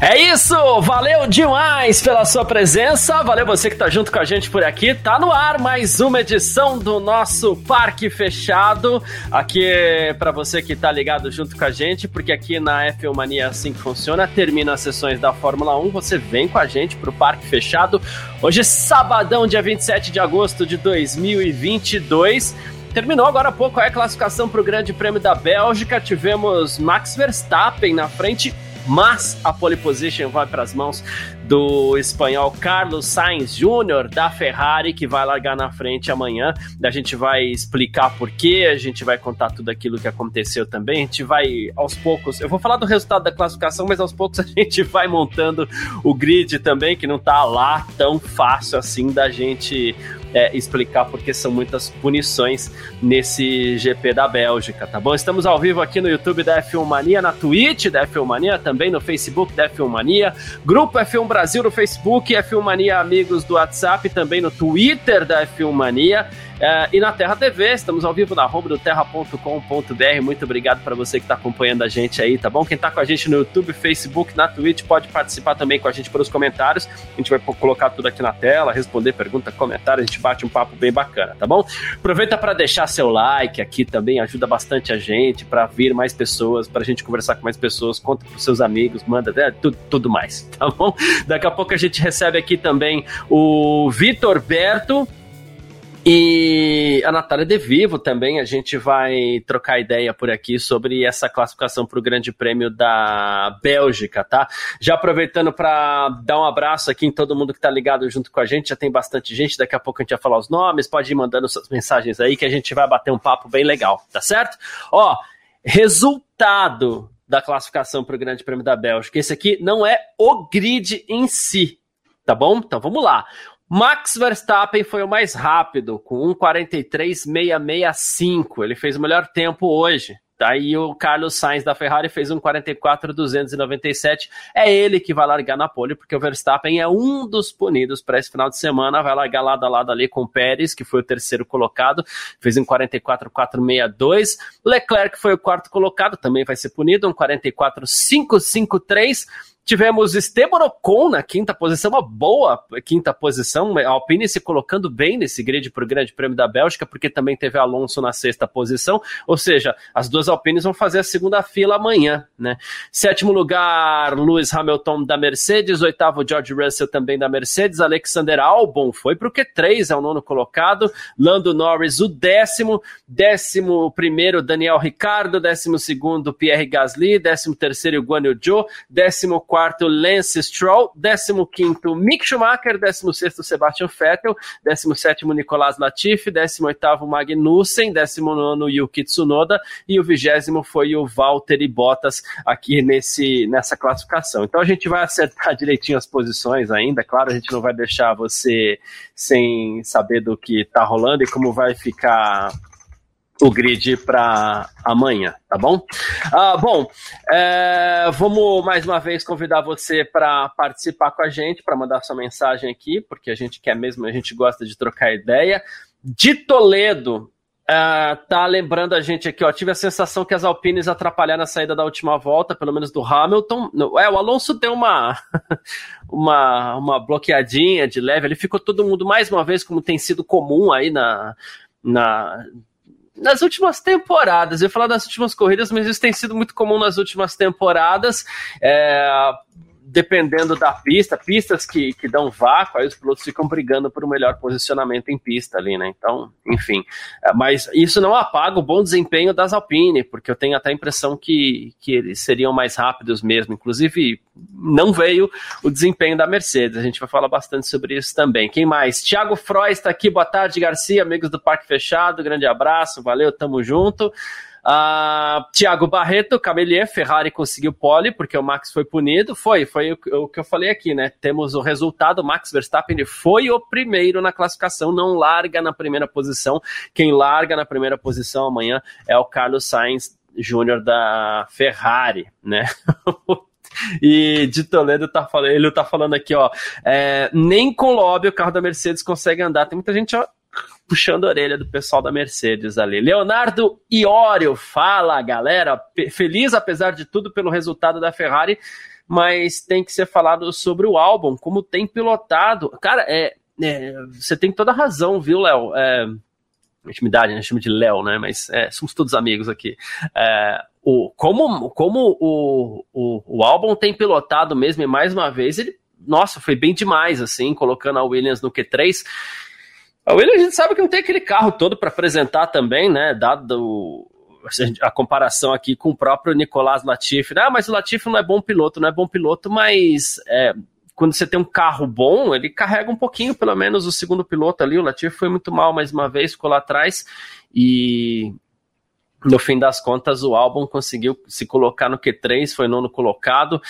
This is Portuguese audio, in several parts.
É isso! Valeu demais pela sua presença, valeu você que tá junto com a gente por aqui. Tá no ar mais uma edição do nosso Parque Fechado. Aqui é para você que tá ligado junto com a gente, porque aqui na F1 Mania é assim que funciona. Termina as sessões da Fórmula 1, você vem com a gente pro Parque Fechado. Hoje é sabadão, dia 27 de agosto de 2022. Terminou agora há pouco a classificação para o Grande Prêmio da Bélgica. Tivemos Max Verstappen na frente, mas a pole position vai para as mãos do espanhol Carlos Sainz Júnior da Ferrari, que vai largar na frente amanhã. A gente vai explicar por quê, a gente vai contar tudo aquilo que aconteceu também. A gente vai aos poucos. Eu vou falar do resultado da classificação, mas aos poucos a gente vai montando o grid também, que não tá lá tão fácil assim da gente é, explicar porque são muitas punições nesse GP da Bélgica, tá bom? Estamos ao vivo aqui no YouTube da F1 Mania, na Twitch da F1 Mania, também no Facebook da F1 Mania, Grupo F1 Brasil no Facebook, F1 Mania Amigos do WhatsApp, também no Twitter da F1 Mania. É, e na Terra TV, estamos ao vivo na home do terra.com.br. Muito obrigado para você que está acompanhando a gente aí, tá bom? Quem está com a gente no YouTube, Facebook, na Twitch, pode participar também com a gente pelos comentários. A gente vai colocar tudo aqui na tela, responder pergunta, comentário, a gente bate um papo bem bacana, tá bom? Aproveita para deixar seu like aqui também, ajuda bastante a gente para vir mais pessoas, para a gente conversar com mais pessoas, conta para seus amigos, manda né, tudo, tudo mais, tá bom? Daqui a pouco a gente recebe aqui também o Vitor Berto e a Natália De Vivo também, a gente vai trocar ideia por aqui sobre essa classificação para o Grande Prêmio da Bélgica, tá? Já aproveitando para dar um abraço aqui em todo mundo que está ligado junto com a gente, já tem bastante gente, daqui a pouco a gente vai falar os nomes, pode ir mandando suas mensagens aí que a gente vai bater um papo bem legal, tá certo? Ó, resultado da classificação para o Grande Prêmio da Bélgica. Esse aqui não é o grid em si, tá bom? Então vamos lá. Max Verstappen foi o mais rápido, com 1,43,665. Ele fez o melhor tempo hoje. Daí o Carlos Sainz da Ferrari fez um 44,297. É ele que vai largar na pole, porque o Verstappen é um dos punidos para esse final de semana. Vai largar lado a lado ali com o Pérez, que foi o terceiro colocado, fez um 44,462. Leclerc foi o quarto colocado, também vai ser punido, um 44,553. Tivemos Esteban Ocon na quinta posição, uma boa quinta posição. A Alpine se colocando bem nesse grid para o Grande Prêmio da Bélgica, porque também teve Alonso na sexta posição. Ou seja, as duas Alpines vão fazer a segunda fila amanhã. Né? Sétimo lugar, Lewis Hamilton da Mercedes. Oitavo, George Russell também da Mercedes. Alexander Albon foi para o Q3, é o nono colocado. Lando Norris, o décimo. Décimo primeiro, Daniel Ricardo. Décimo segundo, Pierre Gasly. Décimo terceiro, Guan Yu Zhou. Décimo quarto Lance Stroll, 15 quinto Mick Schumacher, 16 sexto Sebastian Vettel, 17 sétimo Nicolas Latifi, 18 oitavo Magnussen, 19 nono Yuki Tsunoda. E o vigésimo foi o Valtteri Bottas aqui nesse, nessa classificação. Então a gente vai acertar direitinho as posições ainda, claro, a gente não vai deixar você sem saber do que está rolando e como vai ficar o grid para amanhã, tá bom? Ah, bom, é, vamos mais uma vez convidar você para participar com a gente, para mandar sua mensagem aqui, porque a gente quer mesmo, a gente gosta de trocar ideia. De Toledo, Uh, tá lembrando a gente aqui, ó. Tive a sensação que as Alpines atrapalharam a saída da última volta, pelo menos do Hamilton. É, o Alonso deu uma, uma, uma bloqueadinha de leve. Ele ficou todo mundo, mais uma vez, como tem sido comum aí na, na nas últimas temporadas, eu ia falar das últimas corridas, mas isso tem sido muito comum nas últimas temporadas. É, dependendo da pista, pistas que, que dão vácuo, aí os pilotos ficam brigando por um melhor posicionamento em pista ali, né? Então, enfim. É, mas isso não apaga o bom desempenho das Alpine, porque eu tenho até a impressão que, que eles seriam mais rápidos mesmo. Inclusive, não veio o desempenho da Mercedes. A gente vai falar bastante sobre isso também. Quem mais? Thiago Froy está aqui. Boa tarde, Garcia, amigos do Parque Fechado. Grande abraço, valeu, tamo junto. Uh, Thiago Barreto, Camelier, Ferrari conseguiu pole porque o Max foi punido. Foi, foi o, o, que eu falei aqui, né? Temos o resultado: Max Verstappen foi o primeiro na classificação, não larga na primeira posição. Quem larga na primeira posição amanhã é o Carlos Sainz Júnior da Ferrari, né? E de Toledo tá falando, ele tá falando aqui, ó, é, nem com lobby o carro da Mercedes consegue andar. Tem muita gente ó, puxando a orelha do pessoal da Mercedes ali. Leonardo Iorio, fala galera, feliz apesar de tudo pelo resultado da Ferrari, mas tem que ser falado sobre o álbum, como tem pilotado. Cara, é, é você tem toda a razão, viu, Léo? É, intimidade, né? Chama de Léo, né? Mas é, somos todos amigos aqui. É, o, como como o, o, o álbum tem pilotado mesmo, e mais uma vez, ele, nossa, foi bem demais, assim, colocando a Williams no Q3. A Williams a gente sabe que não tem aquele carro todo para apresentar também, né? Dado a comparação aqui com o próprio Nicolás Latifi. Ah, mas o Latifi não é bom piloto, não é bom piloto, mas é, quando você tem um carro bom, ele carrega um pouquinho, pelo menos, o segundo piloto ali. O Latifi foi muito mal mais uma vez, ficou lá atrás. E no fim das contas, o álbum conseguiu se colocar no Q3, foi nono colocado.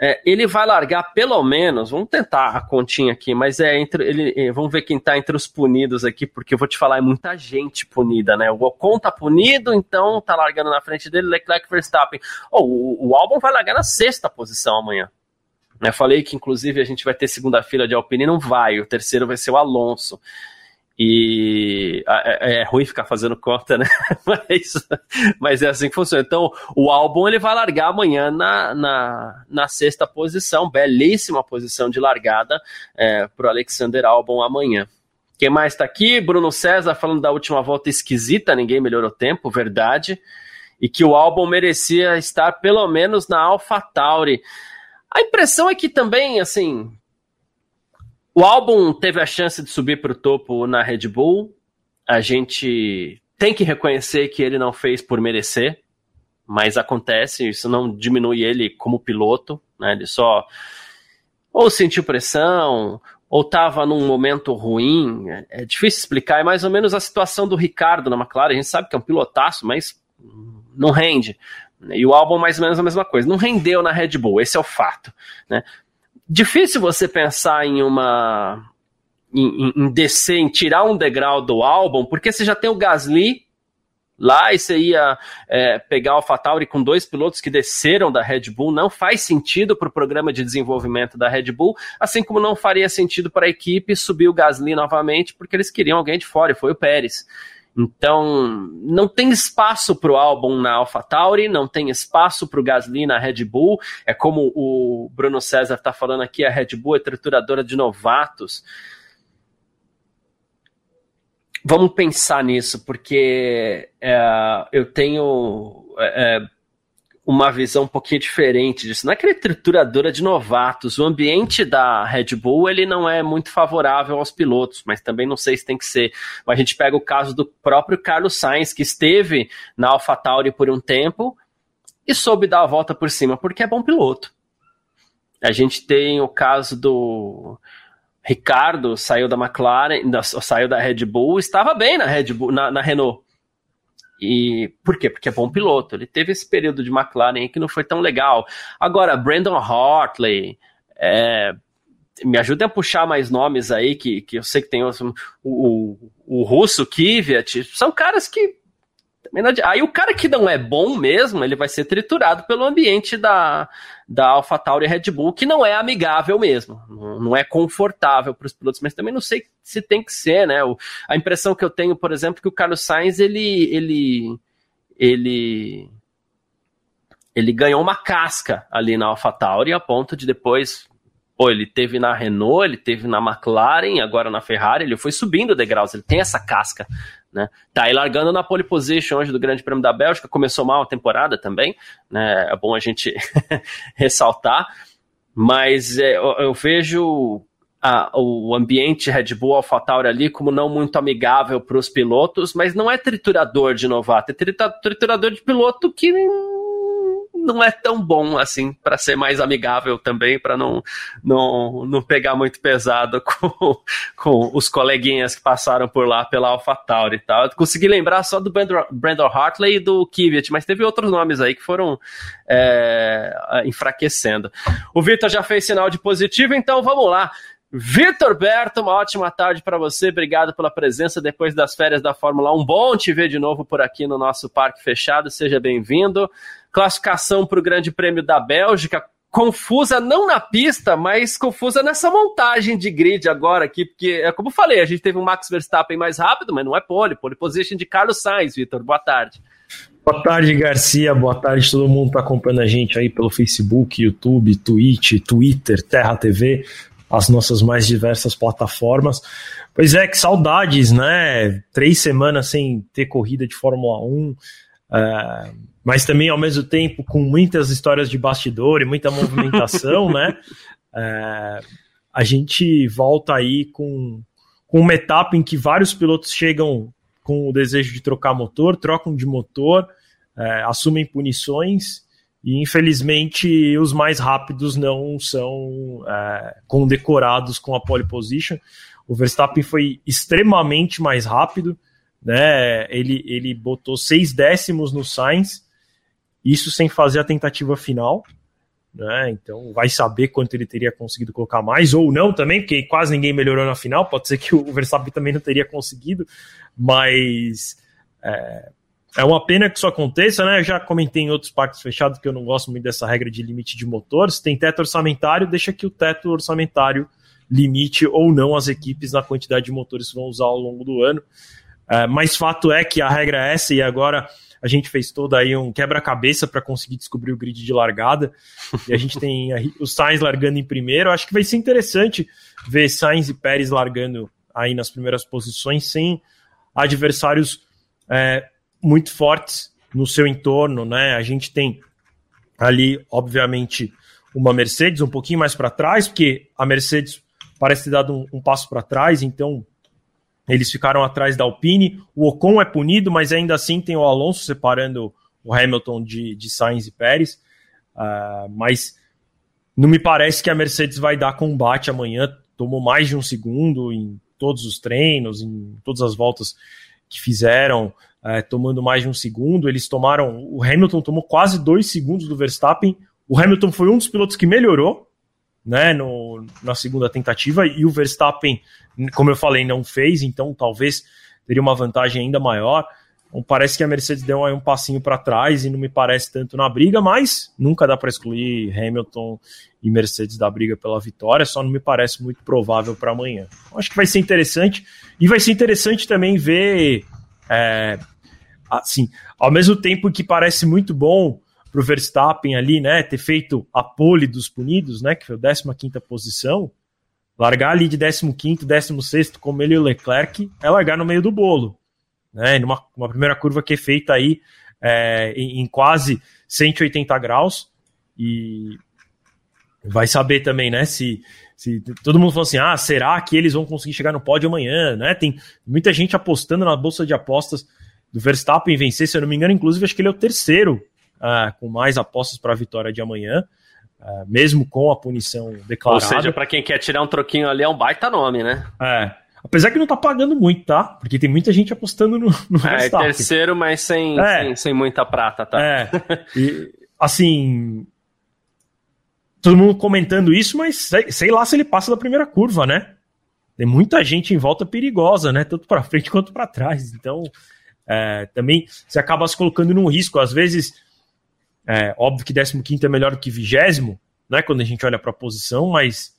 É, ele vai largar pelo menos, vamos tentar a continha aqui, mas é entre ele, é, vamos ver quem tá entre os punidos aqui, porque eu vou te falar, é muita gente punida, né? O Ocon tá punido, então tá largando na frente dele, Leclerc Verstappen. Oh, o, o álbum vai largar na sexta posição amanhã. Eu falei que, inclusive, a gente vai ter segunda fila de Alpine, não vai, o terceiro vai ser o Alonso. E é, é, ruim ficar fazendo conta, né? mas, mas é assim que funciona. Então, o álbum ele vai largar amanhã na, na, na sexta posição, belíssima posição de largada é, para o Alexander Albon amanhã. Quem mais está aqui? Bruno César falando da última volta esquisita, ninguém melhorou tempo, verdade. E que o álbum merecia estar pelo menos na AlphaTauri. A impressão é que também, assim, o álbum teve a chance de subir para o topo na Red Bull. A gente tem que reconhecer que ele não fez por merecer, mas acontece, isso não diminui ele como piloto, né? Ele só ou sentiu pressão, ou estava num momento ruim. É difícil explicar, é mais ou menos a situação do Ricardo na McLaren. A gente sabe que é um pilotaço, mas não rende. E o álbum mais ou menos a mesma coisa. Não rendeu na Red Bull, esse é o fato. Né? Difícil você pensar em uma. Em, em, descer, em tirar um degrau do álbum, porque você já tem o Gasly lá e você ia é, pegar o AlphaTauri com dois pilotos que desceram da Red Bull, não faz sentido para o programa de desenvolvimento da Red Bull, assim como não faria sentido para a equipe subir o Gasly novamente, porque eles queriam alguém de fora, e foi o Pérez. Então, não tem espaço para o álbum na AlphaTauri, não tem espaço para o Gasly na Red Bull. É como o Bruno César está falando aqui, a Red Bull é trituradora de novatos. Vamos pensar nisso, porque é, eu tenho é, é uma visão um pouquinho diferente disso. Não que ele é trituradora de novatos. O ambiente da Red Bull ele não é muito favorável aos pilotos, mas também não sei se tem que ser. A gente pega o caso do próprio Carlos Sainz, que esteve na AlphaTauri por um tempo e soube dar a volta por cima, porque é bom piloto. A gente tem o caso do Ricardo, saiu da McLaren, da, saiu da Red Bull, estava bem na Red Bull, na, na Renault e por quê? Porque é bom piloto. Ele teve esse período de McLaren que não foi tão legal. Agora, Brandon Hartley, é, me ajudem a puxar mais nomes aí, que, que eu sei que tem o, o, o russo Kvyat, são caras que Aí o cara que não é bom mesmo, ele vai ser triturado pelo ambiente da, da AlphaTauri Red Bull, que não é amigável mesmo, não, é confortável para os pilotos, mas também não sei se tem que ser, né? O, a impressão que eu tenho, por exemplo, que o Carlos Sainz, ele, ele, ele, ele ganhou uma casca ali na AlphaTauri a ponto de depois Pô, ele teve na Renault, ele teve na McLaren, agora na Ferrari, ele foi subindo degraus, ele tem essa casca, né? Tá aí largando na pole position hoje do Grande Prêmio da Bélgica, começou mal a temporada também, né? É bom a gente ressaltar, mas é, eu, eu, vejo a, o ambiente Red Bull AlphaTauri ali como não muito amigável para os pilotos, mas não é triturador de novato, é triturador de piloto que não é tão bom assim para ser mais amigável também, para não, não, não pegar muito pesado com, com os coleguinhas que passaram por lá pela AlphaTauri e tal. Eu consegui lembrar só do Brandon Hartley e do Kvyat, mas teve outros nomes aí que foram é, enfraquecendo. O Vitor já fez sinal de positivo, então vamos lá. Vitor Berto, uma ótima tarde para você. Obrigado pela presença depois das férias da Fórmula 1. Bom te ver de novo por aqui no nosso Parque Fechado. Seja bem-vindo. Classificação para o Grande Prêmio da Bélgica. Confusa não na pista, mas confusa nessa montagem de grid agora aqui, porque, é como eu falei, a gente teve um Max Verstappen mais rápido, mas não é pole. Pole position de Carlos Sainz, Vitor. Boa tarde. Boa tarde, Garcia. Boa tarde, todo mundo que está acompanhando a gente aí pelo Facebook, YouTube, Twitch, Twitter, Terra TV as nossas mais diversas plataformas. Pois é, que saudades, né? Três semanas sem ter corrida de Fórmula 1, é, mas também ao mesmo tempo com muitas histórias de bastidor e muita movimentação, né? É, a gente volta aí com, com uma etapa em que vários pilotos chegam com o desejo de trocar motor, trocam de motor, é, assumem punições e infelizmente os mais rápidos não são é, condecorados com a pole position. O Verstappen foi extremamente mais rápido, né? Ele, ele botou seis décimos no Sainz, isso sem fazer a tentativa final. Né? Então vai saber quanto ele teria conseguido colocar mais ou não também, porque quase ninguém melhorou na final. Pode ser que o Verstappen também não teria conseguido, mas é, é uma pena que isso aconteça, né? Eu já comentei em outros parques fechados que eu não gosto muito dessa regra de limite de motor. Se tem teto orçamentário, deixa que o teto orçamentário limite ou não as equipes na quantidade de motores que vão usar ao longo do ano. É, mas fato é que a regra é essa e agora a gente fez todo aí um quebra-cabeça para conseguir descobrir o grid de largada. E a gente tem o Sainz largando em primeiro. Acho que vai ser interessante ver Sainz e Pérez largando aí nas primeiras posições sem adversários é, muito fortes no seu entorno, né? A gente tem ali, obviamente, uma Mercedes um pouquinho mais para trás, porque a Mercedes parece ter dado um, um passo para trás, então eles ficaram atrás da Alpine. O Ocon é punido, mas ainda assim tem o Alonso separando o Hamilton de, de Sainz e Pérez. Uh, mas não me parece que a Mercedes vai dar combate amanhã. Tomou mais de um segundo em todos os treinos, em todas as voltas que fizeram é, tomando mais de um segundo. Eles tomaram. O Hamilton tomou quase dois segundos do Verstappen. O Hamilton foi um dos pilotos que melhorou né, no, na segunda tentativa, e o Verstappen, como eu falei, não fez, então talvez teria uma vantagem ainda maior. Então, parece que a Mercedes deu aí um passinho para trás e não me parece tanto na briga, mas nunca dá para excluir Hamilton e Mercedes da briga pela vitória, só não me parece muito provável para amanhã. Acho que vai ser interessante e vai ser interessante também ver é, assim, ao mesmo tempo que parece muito bom para o Verstappen ali, né, ter feito a pole dos punidos, né, que foi a 15 posição, largar ali de 15 16 como ele e o Leclerc, é largar no meio do bolo, né, numa uma primeira curva que é feita aí é, em, em quase 180 graus, e vai saber também, né, se, se todo mundo falou assim, ah, será que eles vão conseguir chegar no pódio amanhã, né, tem muita gente apostando na bolsa de apostas do Verstappen vencer, se eu não me engano, inclusive acho que ele é o terceiro uh, com mais apostas para a vitória de amanhã, uh, mesmo com a punição declarada. Ou seja, para quem quer tirar um troquinho ali é um baita nome, né? É. Apesar que não tá pagando muito, tá? Porque tem muita gente apostando no, no é, Verstappen. É, terceiro, mas sem, é. sem, sem, muita prata, tá? É. E, assim. Todo mundo comentando isso, mas sei, sei lá se ele passa da primeira curva, né? Tem muita gente em volta perigosa, né? Tanto para frente quanto para trás. Então, é, também você acaba se colocando num risco. Às vezes, é, óbvio que 15 é melhor do que 20, né, quando a gente olha para a posição, mas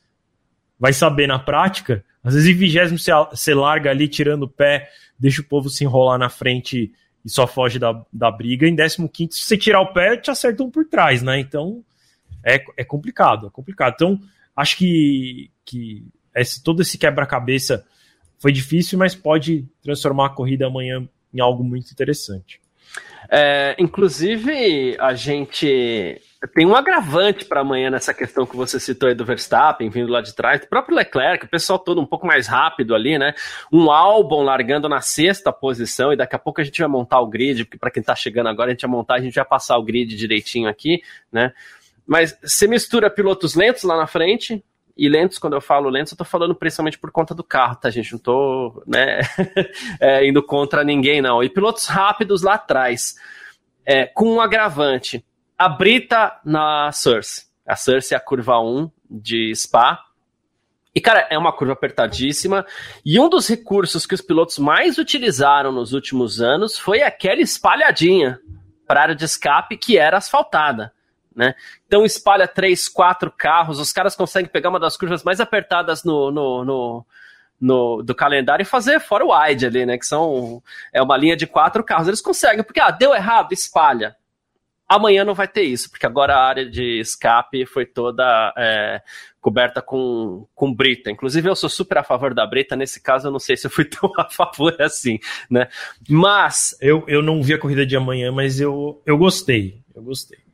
vai saber na prática. Às vezes, em 20 você larga ali tirando o pé, deixa o povo se enrolar na frente e só foge da, da briga. Em 15, se você tirar o pé, te acertam por trás, né? Então é, é complicado, é complicado. Então, acho que, que esse, todo esse quebra-cabeça foi difícil, mas pode transformar a corrida amanhã em algo muito interessante. É, inclusive, a gente tem um agravante para amanhã nessa questão que você citou aí do Verstappen vindo lá de trás, o próprio Leclerc, o pessoal todo um pouco mais rápido ali, né? Um álbum largando na sexta posição e daqui a pouco a gente vai montar o grid, porque para quem está chegando agora a gente vai montar, a gente vai passar o grid direitinho aqui, né? Mas você mistura pilotos lentos lá na frente, e lentos, quando eu falo lentos, eu tô falando principalmente por conta do carro, tá, gente? Não tô, né, é, indo contra ninguém, não. E pilotos rápidos lá atrás, é, com um agravante. A Brita na Source. A Source é a curva 1 de Spa. E, cara, é uma curva apertadíssima. E um dos recursos que os pilotos mais utilizaram nos últimos anos foi aquela espalhadinha para área de escape que era asfaltada. Né? Então espalha três, quatro carros, os caras conseguem pegar uma das curvas mais apertadas no, no, no, no do calendário e fazer fora o wide ali, né? Que são é uma linha de quatro carros. Eles conseguem, porque ah, deu errado, espalha. Amanhã não vai ter isso, porque agora a área de escape foi toda é, coberta com, com brita. Inclusive, eu sou super a favor da brita. Nesse caso, eu não sei se eu fui tão a favor assim, né? Mas. Eu, eu não vi a corrida de amanhã, mas eu, eu gostei. Eu gostei.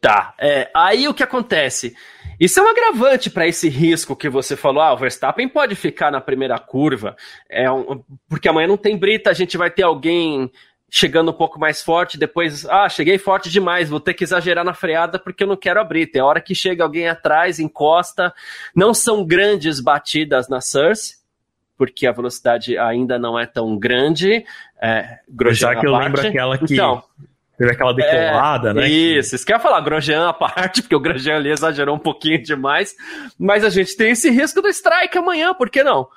Tá. É, aí o que acontece? Isso é um agravante para esse risco que você falou. Ah, o Verstappen pode ficar na primeira curva, é um, porque amanhã não tem brita, a gente vai ter alguém chegando um pouco mais forte, depois, ah, cheguei forte demais, vou ter que exagerar na freada porque eu não quero abrir. Tem hora que chega alguém atrás, encosta. Não são grandes batidas na Source, porque a velocidade ainda não é tão grande. É, Já que eu parte. lembro aquela que então, teve aquela decolada, é, né? Isso, isso que eu ia falar, Grosjean à parte, porque o Grosjean ali exagerou um pouquinho demais, mas a gente tem esse risco do strike amanhã, por que não?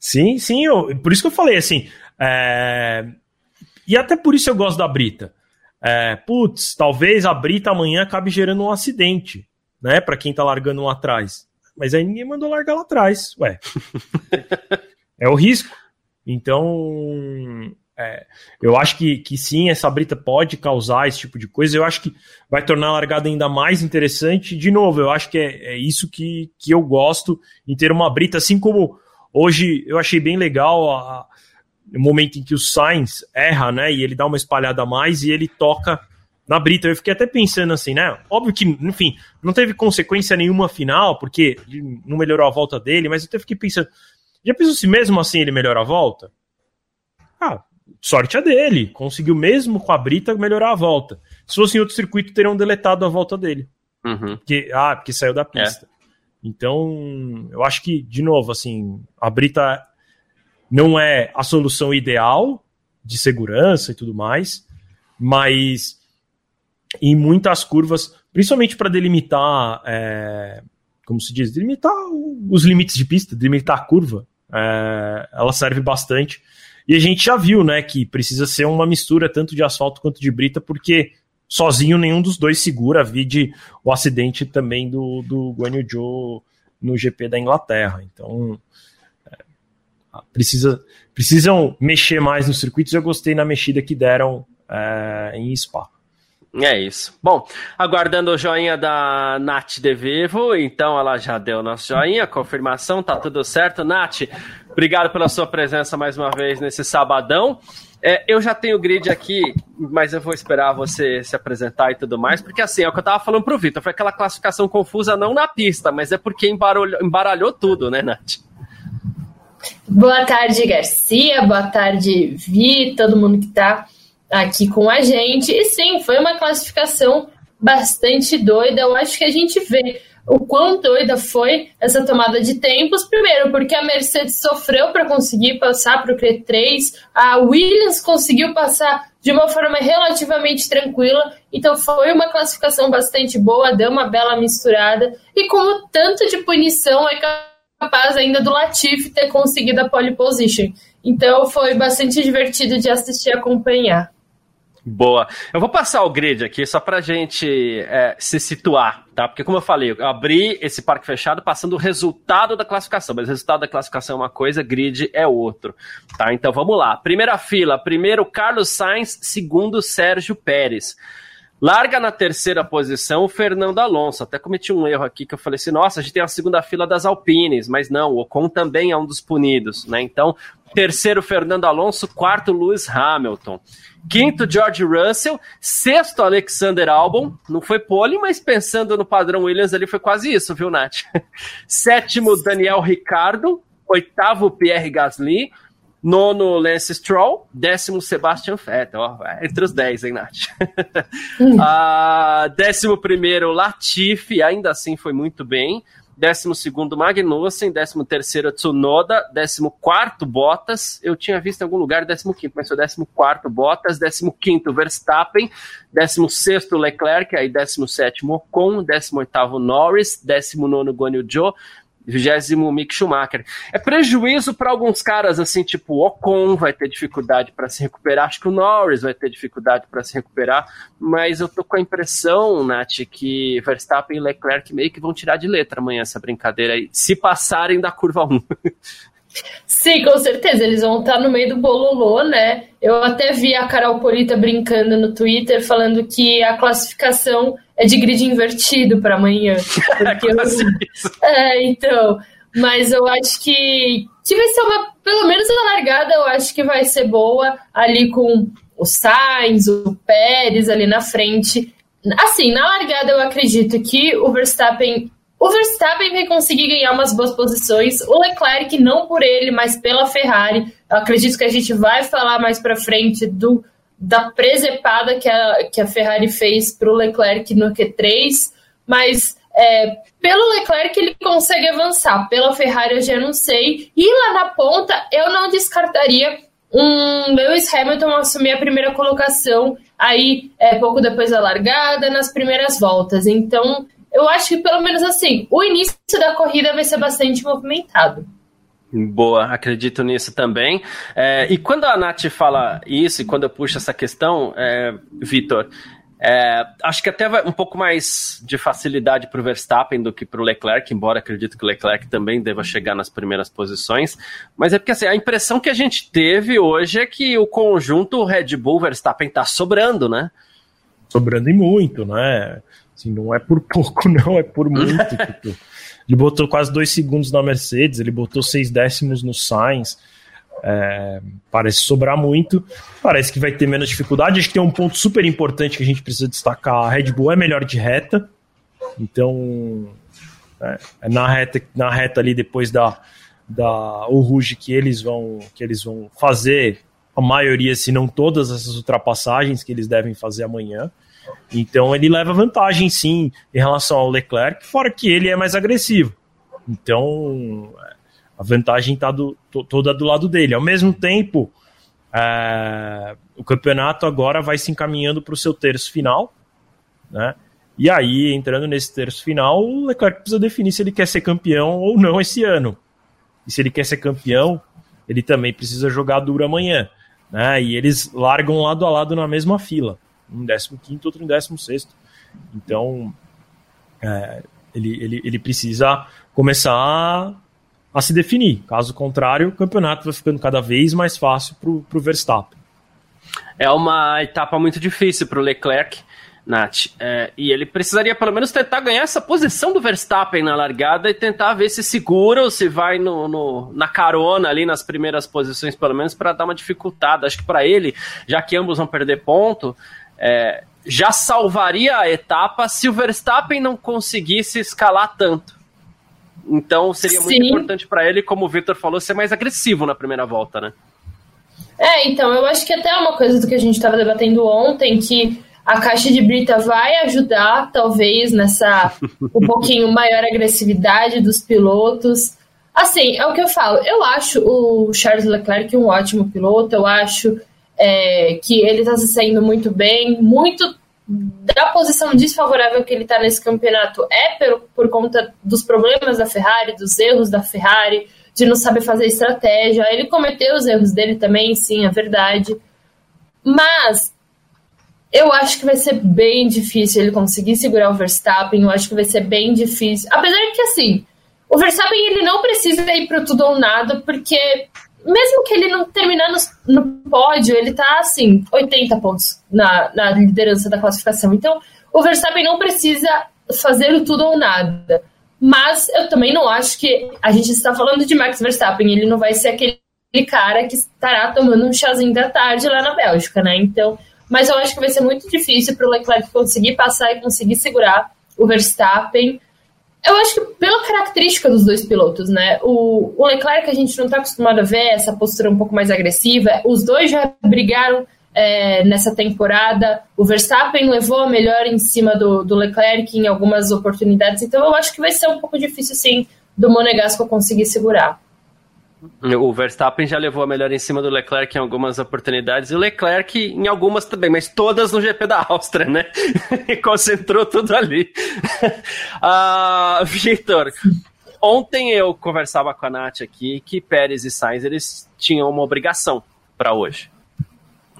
Sim, sim, eu, por isso que eu falei assim, é, e até por isso eu gosto da Brita. É, putz, talvez a Brita amanhã acabe gerando um acidente, né? Para quem tá largando lá atrás. Mas aí ninguém mandou largar lá atrás, ué. é o risco. Então, é, eu acho que, que sim, essa brita pode causar esse tipo de coisa. Eu acho que vai tornar a largada ainda mais interessante. De novo, eu acho que é, é isso que, que eu gosto em ter uma brita, assim como hoje eu achei bem legal a, o momento em que o Sainz erra, né? E ele dá uma espalhada a mais e ele toca na Brita. Eu fiquei até pensando assim, né? Óbvio que, enfim, não teve consequência nenhuma final, porque não melhorou a volta dele, mas eu até fiquei pensando, já pensou se mesmo assim ele melhora a volta? Ah, sorte a dele. Conseguiu mesmo com a Brita melhorar a volta. Se fosse em outro circuito, teriam deletado a volta dele. Uhum. Porque, ah, porque saiu da pista. É. Então, eu acho que, de novo, assim, a Brita não é a solução ideal de segurança e tudo mais, mas em muitas curvas, principalmente para delimitar, é, como se diz, delimitar os limites de pista, delimitar a curva, é, ela serve bastante. E a gente já viu, né, que precisa ser uma mistura tanto de asfalto quanto de brita, porque sozinho nenhum dos dois segura, vide o acidente também do, do Guanyu Zhou no GP da Inglaterra. Então, precisa, precisam mexer mais nos circuitos. Eu gostei na mexida que deram é, em Spa. É isso. Bom, aguardando o joinha da Nath De Vivo, então ela já deu nosso joinha, confirmação, tá tudo certo. Nath, obrigado pela sua presença mais uma vez nesse sabadão. É, eu já tenho o grid aqui, mas eu vou esperar você se apresentar e tudo mais, porque assim, é o que eu tava falando pro Vitor, foi aquela classificação confusa não na pista, mas é porque embaralhou, embaralhou tudo, né, Nath? Boa tarde, Garcia. Boa tarde, Vi, todo mundo que está aqui com a gente. E sim, foi uma classificação bastante doida. Eu acho que a gente vê o quão doida foi essa tomada de tempos. Primeiro, porque a Mercedes sofreu para conseguir passar para o Q3, a Williams conseguiu passar de uma forma relativamente tranquila, então foi uma classificação bastante boa, deu uma bela misturada. E como tanto de punição é capaz ainda do Latifi ter conseguido a pole position. Então foi bastante divertido de assistir e acompanhar. Boa. Eu vou passar o grid aqui só pra gente é, se situar, tá? Porque, como eu falei, eu abri esse parque fechado passando o resultado da classificação, mas o resultado da classificação é uma coisa, grid é outro, tá? Então vamos lá. Primeira fila, primeiro Carlos Sainz, segundo Sérgio Pérez. Larga na terceira posição o Fernando Alonso. Até cometi um erro aqui que eu falei assim: nossa, a gente tem a segunda fila das Alpines, mas não, o Ocon também é um dos punidos, né? Então, terceiro Fernando Alonso, quarto Lewis Hamilton. Quinto, George Russell. Sexto, Alexander Albon. Não foi pole, mas pensando no padrão Williams ali foi quase isso, viu, Nath? Sétimo, Daniel Ricardo. Oitavo, Pierre Gasly. Nono, Lance Stroll. Décimo, Sebastian Vettel. Ó, entre os dez, hein, Nath? ah, décimo primeiro, Latifi. Ainda assim foi muito bem. Décimo segundo, Magnussen. Décimo terceiro, Tsunoda. Décimo quarto, Bottas. Eu tinha visto em algum lugar décimo quinto, mas foi décimo quarto, Bottas. Décimo quinto, Verstappen. Décimo sexto, Leclerc. Aí décimo sétimo, Ocon. Décimo oitavo, Norris. Décimo nono, Guanyu Zhou vigésimo Mick Schumacher. É prejuízo para alguns caras, assim, tipo o Ocon vai ter dificuldade para se recuperar, acho que o Norris vai ter dificuldade para se recuperar, mas eu tô com a impressão, Nath, que Verstappen e Leclerc meio que vão tirar de letra amanhã essa brincadeira aí, se passarem da curva 1. Sim, com certeza, eles vão estar no meio do bololô, né? Eu até vi a Carol Polita brincando no Twitter, falando que a classificação é de grid invertido para amanhã. Porque eu... é, então, mas eu acho que, que vai ser uma, pelo menos a largada, eu acho que vai ser boa, ali com o Sainz, o Pérez ali na frente. Assim, na largada eu acredito que o Verstappen o Verstappen vai conseguir ganhar umas boas posições. O Leclerc, não por ele, mas pela Ferrari. Eu acredito que a gente vai falar mais para frente do, da presepada que a, que a Ferrari fez para o Leclerc no Q3. Mas é, pelo Leclerc ele consegue avançar. Pela Ferrari eu já não sei. E lá na ponta eu não descartaria um Lewis Hamilton assumir a primeira colocação aí é, pouco depois da largada, nas primeiras voltas. Então eu acho que pelo menos assim, o início da corrida vai ser bastante movimentado. Boa, acredito nisso também. É, e quando a Nath fala isso, e quando eu puxo essa questão, é, Vitor, é, acho que até vai um pouco mais de facilidade para o Verstappen do que para o Leclerc, embora acredito que o Leclerc também deva chegar nas primeiras posições. Mas é porque assim, a impressão que a gente teve hoje é que o conjunto Red Bull Verstappen está sobrando, né? Sobrando e muito, né? Assim, não é por pouco, não, é por muito. tipo, ele botou quase dois segundos na Mercedes, ele botou seis décimos no Sainz. É, parece sobrar muito. Parece que vai ter menos dificuldade. Acho que tem um ponto super importante que a gente precisa destacar: a Red Bull é melhor de reta. Então, é, é na reta, na reta ali depois da, da o Ruge que eles vão que eles vão fazer a maioria, se não todas essas ultrapassagens que eles devem fazer amanhã. Então ele leva vantagem sim em relação ao Leclerc, fora que ele é mais agressivo. Então a vantagem está toda do lado dele. Ao mesmo tempo, é, o campeonato agora vai se encaminhando para o seu terço final, né? E aí, entrando nesse terço final, o Leclerc precisa definir se ele quer ser campeão ou não esse ano. E se ele quer ser campeão, ele também precisa jogar duro amanhã. Né? E eles largam lado a lado na mesma fila um em 15, outro em 16. Então, é, ele, ele, ele precisa começar a, se definir. Caso contrário, o campeonato vai ficando cada vez mais fácil para o Verstappen. É uma etapa muito difícil para o Leclerc, Nath. É, e ele precisaria pelo menos tentar ganhar essa posição do Verstappen na largada e tentar ver se segura ou se vai no, no na carona ali nas primeiras posições, pelo menos para dar uma dificultada. Acho que para ele, já que ambos vão perder ponto, é, já salvaria a etapa se o Verstappen não conseguisse escalar tanto. Então seria Sim. muito importante para ele, como o Victor falou, ser mais agressivo na primeira volta, né? É, então, eu acho que até uma coisa do que a gente estava debatendo ontem, que a caixa de brita vai ajudar, talvez, nessa um pouquinho maior agressividade dos pilotos. Assim, é o que eu falo. Eu acho o Charles Leclerc um ótimo piloto, eu acho é, que ele está se saindo muito bem, muito da posição desfavorável que ele está nesse campeonato é por, por conta dos problemas da Ferrari, dos erros da Ferrari, de não saber fazer estratégia. Ele cometeu os erros dele também, sim, é verdade. Mas eu acho que vai ser bem difícil ele conseguir segurar o Verstappen. Eu acho que vai ser bem difícil. Apesar que, assim, o Verstappen ele não precisa ir para tudo ou nada, porque mesmo que ele não terminar no, pódio, ele tá assim, 80 pontos na, na liderança da classificação. Então, o Verstappen não precisa fazer tudo ou nada. Mas eu também não acho que a gente está falando de Max Verstappen, ele não vai ser aquele cara que estará tomando um chazinho da tarde lá na Bélgica, né? Então, mas eu acho que vai ser muito difícil para o Leclerc conseguir passar e conseguir segurar o Verstappen. Eu acho que pela característica dos dois pilotos, né? O, o Leclerc a gente não está acostumado a ver essa postura um pouco mais agressiva. Os dois já brigaram é, nessa temporada. O Verstappen levou a melhor em cima do, do Leclerc em algumas oportunidades. Então eu acho que vai ser um pouco difícil, sim, do Monegasco conseguir segurar. O Verstappen já levou a melhor em cima do Leclerc em algumas oportunidades, e o Leclerc em algumas também, mas todas no GP da Áustria, né? e concentrou tudo ali. uh, Victor, ontem eu conversava com a Nath aqui que Pérez e Sainz eles tinham uma obrigação para hoje.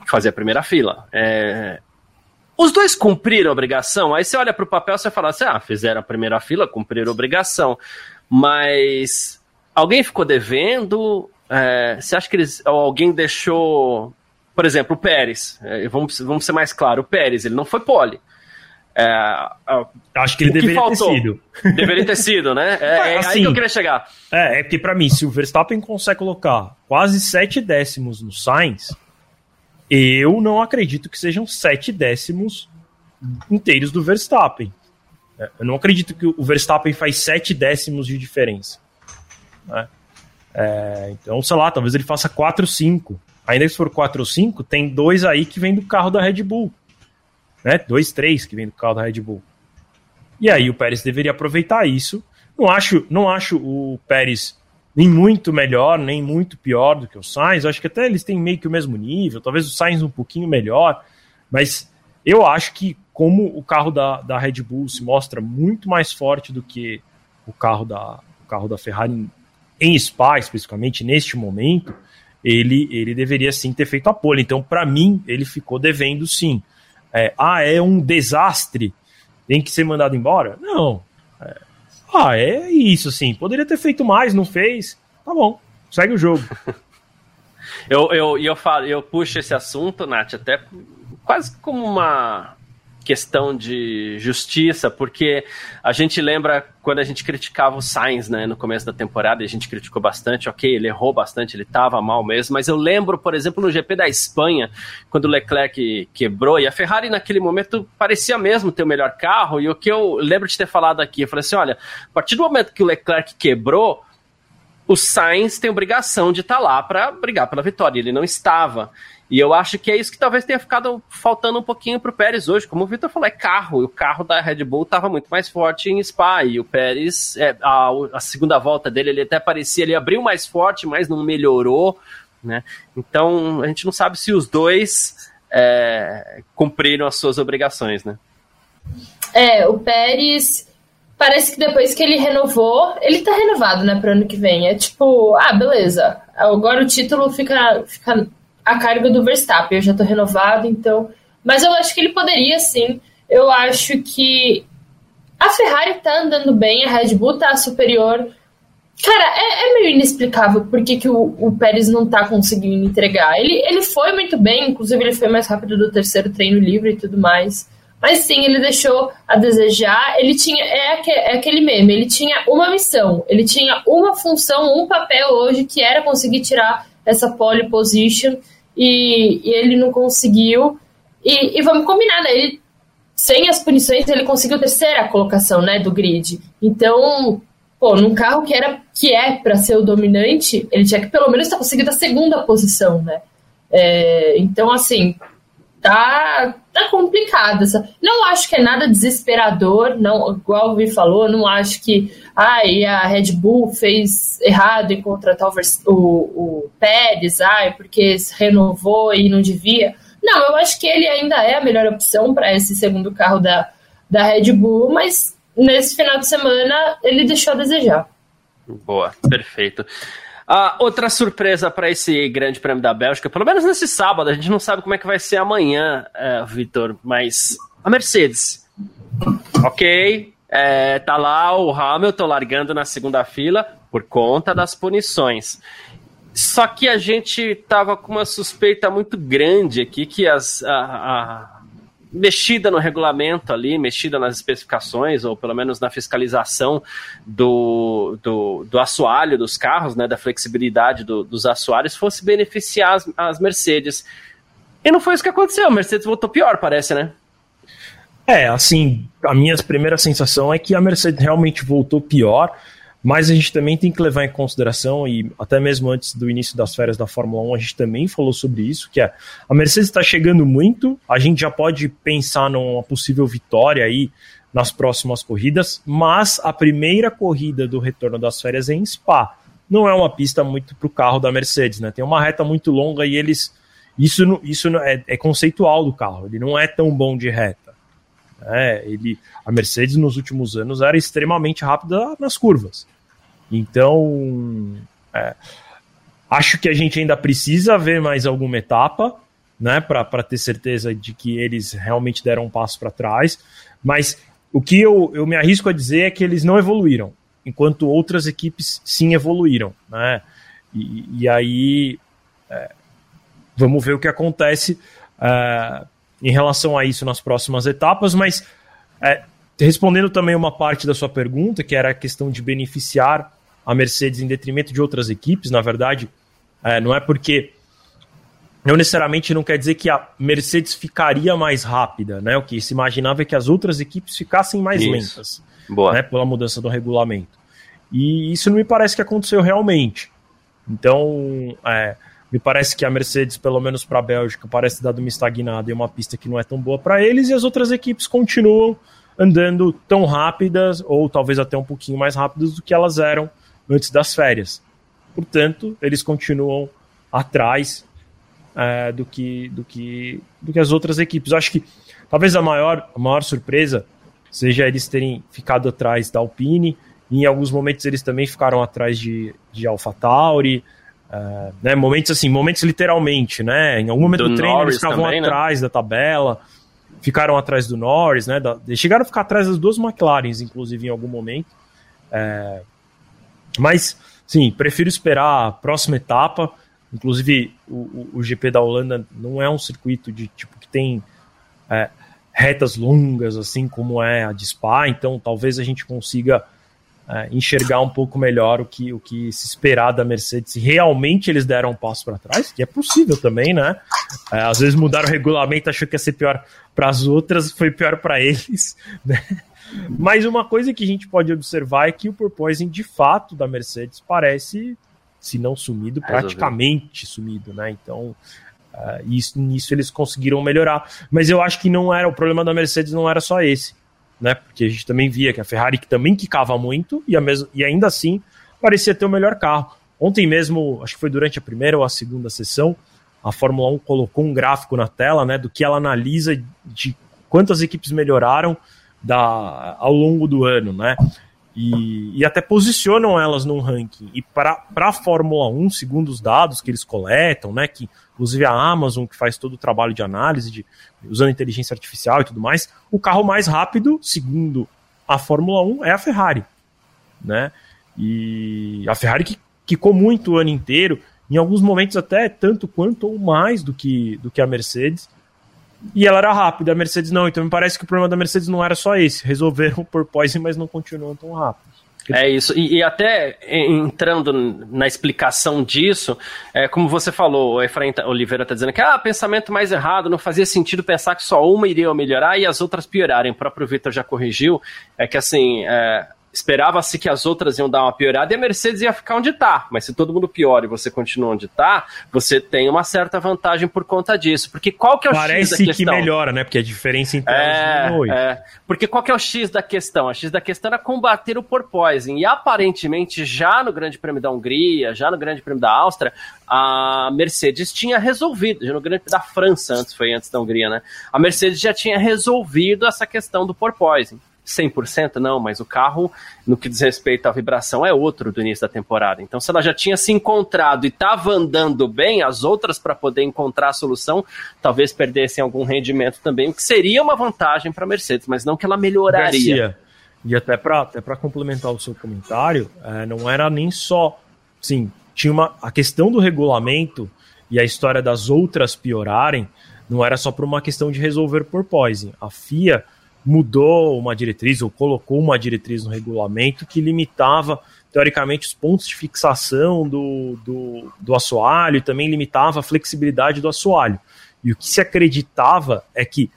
Fazer a primeira fila. É... Os dois cumpriram a obrigação, aí você olha para o papel e fala assim: ah, fizeram a primeira fila, cumpriram a obrigação. Mas alguém ficou devendo? É... Você acha que eles, alguém deixou. Por exemplo, o Pérez, é, vamos, vamos ser mais claros, o Pérez, ele não foi pole. É, Acho que ele deveria faltou, ter sido. Deveria ter sido, né? É, assim, aí que eu queria chegar. É, é porque para mim, se o Verstappen consegue colocar quase sete décimos no Sainz, eu não acredito que sejam sete décimos inteiros do Verstappen. É, eu não acredito que o Verstappen faz sete décimos de diferença. Né? É, então, sei lá, talvez ele faça 4, 5. Ainda que se for 4 ou 5, tem dois aí que vem do carro da Red Bull né? Dois, três que vem do carro da Red Bull. E aí o Pérez deveria aproveitar isso. Não acho, não acho o Pérez nem muito melhor, nem muito pior do que o Sainz. Acho que até eles têm meio que o mesmo nível, talvez o Sainz um pouquinho melhor, mas eu acho que como o carro da, da Red Bull se mostra muito mais forte do que o carro da, o carro da Ferrari em, Spa, especificamente neste momento, ele, ele deveria sim ter feito a pole. Então, para mim, ele ficou devendo sim é, ah, é um desastre, tem que ser mandado embora? Não. É, ah, é isso, sim. Poderia ter feito mais, não fez. Tá bom, segue o jogo. eu, eu, eu, falo, eu puxo esse assunto, Nath, até quase como uma questão de justiça, porque a gente lembra quando a gente criticava o Sainz, né, no começo da temporada, a gente criticou bastante, ok, ele errou bastante, ele estava mal mesmo, mas eu lembro, por exemplo, no GP da Espanha, quando o Leclerc quebrou, e a Ferrari naquele momento parecia mesmo ter o melhor carro, e o que eu lembro de ter falado aqui, eu falei assim, olha, a partir do momento que o Leclerc quebrou, o Sainz tem obrigação de estar tá lá para brigar pela vitória, ele não estava. E eu acho que é isso que talvez tenha ficado faltando um pouquinho para o Pérez hoje. Como o Vitor falou, é carro. E o carro da Red Bull estava muito mais forte em Spa. E o Pérez, é, a, a, segunda volta dele, ele até parecia, ele abriu mais forte, mas não melhorou. Né? Então a gente não sabe se os dois é, cumpriram as suas obrigações. Né? É, o Pérez parece que depois que ele renovou, ele tá renovado, né, para ano que vem. É tipo, ah, beleza. Agora o título fica, fica a carga do Verstappen. Eu já tô renovado, então. Mas eu acho que ele poderia sim. Eu acho que a Ferrari tá andando bem, a Red Bull tá superior. Cara, é, é meio inexplicável por que, que o, o, Pérez não tá conseguindo entregar. Ele, ele foi muito bem, inclusive ele foi mais rápido do terceiro treino livre e tudo mais. Mas sim, ele deixou a desejar. Ele tinha. É, é aquele meme, ele tinha uma missão, ele tinha uma função, um papel hoje que era conseguir tirar essa pole position e, e ele não conseguiu. E, e, vamos combinar, né? Ele, sem as punições, ele conseguiu terceira colocação, né, do grid. Então, pô, num carro que era que é para ser o dominante, ele tinha que pelo menos estar conseguindo a segunda posição, né? É, então, assim, tá, tá complicado. Não acho que é nada desesperador, não, igual o Vi falou, não acho que ai, a Red Bull fez errado em contratar o, o, o Pérez, ai, porque renovou e não devia. Não, eu acho que ele ainda é a melhor opção para esse segundo carro da, da Red Bull, mas nesse final de semana ele deixou a desejar. Boa, perfeito. Ah, outra surpresa para esse Grande Prêmio da Bélgica, pelo menos nesse sábado, a gente não sabe como é que vai ser amanhã, é, Vitor, mas a Mercedes. Ok, é, tá lá o Hamilton largando na segunda fila por conta das punições. Só que a gente tava com uma suspeita muito grande aqui que as, a, a mexida no regulamento ali, mexida nas especificações, ou pelo menos na fiscalização do, do, do assoalho dos carros, né, da flexibilidade do, dos assoalhos, fosse beneficiar as, as Mercedes. E não foi isso que aconteceu, a Mercedes voltou pior, parece, né? É, assim, a minha primeira sensação é que a Mercedes realmente voltou pior. Mas a gente também tem que levar em consideração, e até mesmo antes do início das férias da Fórmula 1, a gente também falou sobre isso, que é a Mercedes está chegando muito, a gente já pode pensar numa possível vitória aí nas próximas corridas, mas a primeira corrida do retorno das férias é em Spa. Não é uma pista muito para o carro da Mercedes, né? Tem uma reta muito longa e eles. Isso, isso é, é conceitual do carro, ele não é tão bom de reta. É, ele, a Mercedes nos últimos anos era extremamente rápida nas curvas. Então, é, acho que a gente ainda precisa ver mais alguma etapa, né, para ter certeza de que eles realmente deram um passo para trás. Mas o que eu, eu me arrisco a dizer é que eles não evoluíram, enquanto outras equipes sim evoluíram, né? E, e aí é, vamos ver o que acontece é, em relação a isso nas próximas etapas, mas é, respondendo também uma parte da sua pergunta, que era a questão de beneficiar a Mercedes em detrimento de outras equipes, na verdade, é, não é porque não necessariamente não quer dizer que a Mercedes ficaria mais rápida, né? O que se imaginava é que as outras equipes ficassem mais isso. lentas, Boa. Né, pela mudança do regulamento. E isso não me parece que aconteceu realmente. Então, é, me parece que a Mercedes, pelo menos para a Bélgica, parece dado uma estagnada e uma pista que não é tão boa para eles, e as outras equipes continuam andando tão rápidas, ou talvez até um pouquinho mais rápidas do que elas eram antes das férias. Portanto, eles continuam atrás é, do, que, do, que, do que as outras equipes. Eu acho que talvez a maior, a maior surpresa seja eles terem ficado atrás da Alpine, e em alguns momentos eles também ficaram atrás de, de AlphaTauri, uh, né, momentos assim, momentos literalmente, né, em algum momento do, do treino Norris eles ficavam também, né? atrás né? da tabela, ficaram atrás do Norris, né, da, chegaram a ficar atrás das duas McLarens, inclusive, em algum momento, é, mas, sim, prefiro esperar a próxima etapa. Inclusive, o, o, GP da Holanda não é um circuito de tipo que tem é, retas longas, assim como é a de Spa, então talvez a gente consiga é, enxergar um pouco melhor o que, o que se esperar da Mercedes, se realmente eles deram um passo para trás, que é possível também, né? É, às vezes mudaram o regulamento, achou que ia ser pior para as outras, foi pior para eles, né? Mas uma coisa que a gente pode observar é que o porpoising de fato da Mercedes parece, se não sumido, praticamente sumido, né? Então, uh, isso, nisso eles conseguiram melhorar. Mas eu acho que não era o problema da Mercedes, não era só esse, né? Porque a gente também via que a Ferrari que também quicava muito e, a mes e ainda assim parecia ter o melhor carro. Ontem mesmo, acho que foi durante a primeira ou a segunda sessão, a Fórmula 1 colocou um gráfico na tela, né, do que ela analisa de quantas equipes melhoraram da, ao longo do ano, né? E, e até posicionam elas num ranking. E para a Fórmula 1, segundo os dados que eles coletam, né? Que inclusive a Amazon, que faz todo o trabalho de análise, de, usando inteligência artificial e tudo mais, o carro mais rápido, segundo a Fórmula 1, é a Ferrari. Né? E a Ferrari que quicou muito o ano inteiro, em alguns momentos até tanto quanto ou mais do que, do que a Mercedes e ela era rápida, a Mercedes não. Então me parece que o problema da Mercedes não era só esse. Resolveram por poison, mas não continuam tão rápidos. É isso, e, e, até entrando na explicação disso, é, como você falou, o Efraim Oliveira está dizendo que ah, pensamento mais errado, não fazia sentido pensar que só uma iria melhorar e as outras piorarem. O próprio Vitor já corrigiu, é que assim, é, Esperava-se que as outras iam dar uma piorada e a Mercedes ia ficar onde está. Mas se todo mundo piora e você continua onde está, você tem uma certa vantagem por conta disso. Porque qual que é o Parece X da questão? Parece que melhora, né? Porque a diferença entre é, elas é. Porque qual que é o X da questão? A X da questão era combater o porpoising. E aparentemente, já no Grande Prêmio da Hungria, já no Grande Prêmio da Áustria, a Mercedes tinha resolvido, já no Grande Prêmio da França, antes foi antes da Hungria, né? A Mercedes já tinha resolvido essa questão do porpoising. 100% não, mas o carro, no que diz respeito à vibração, é outro do início da temporada. Então, se ela já tinha se encontrado e estava andando bem, as outras, para poder encontrar a solução, talvez perdessem algum rendimento também, o que seria uma vantagem para a Mercedes, mas não que ela melhoraria. Garcia, e até para até complementar o seu comentário, é, não era nem só. Sim, tinha uma, a questão do regulamento e a história das outras piorarem, não era só por uma questão de resolver por poison. A FIA mudou uma diretriz ou colocou uma diretriz no regulamento que limitava, teoricamente, os pontos de fixação do, do, do assoalho e também limitava a flexibilidade do assoalho. E o que se acreditava é que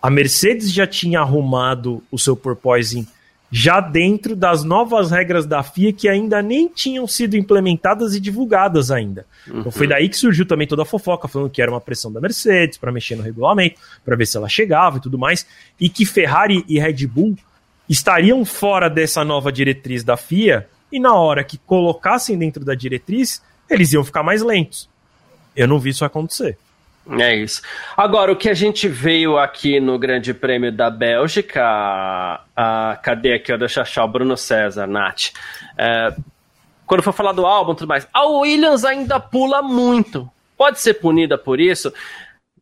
a Mercedes já tinha arrumado o seu porpoising já dentro das novas regras da FIA que ainda nem tinham sido implementadas e divulgadas ainda. Uhum. Então foi uhum. daí que surgiu também toda a fofoca, falando que era uma pressão da Mercedes para mexer no regulamento, para ver se ela chegava e tudo mais, e que Ferrari e Red Bull estariam fora dessa nova diretriz da FIA e na hora que colocassem dentro da diretriz, eles iam ficar mais lentos. Eu não vi isso acontecer. É isso. Agora, o que a gente veio aqui no Grande Prêmio da Bélgica, a, a cadê aqui? Deixa eu achar o Bruno César, Nath. É, quando for falar do álbum e tudo mais. A Williams ainda pula muito. Pode ser punida por isso.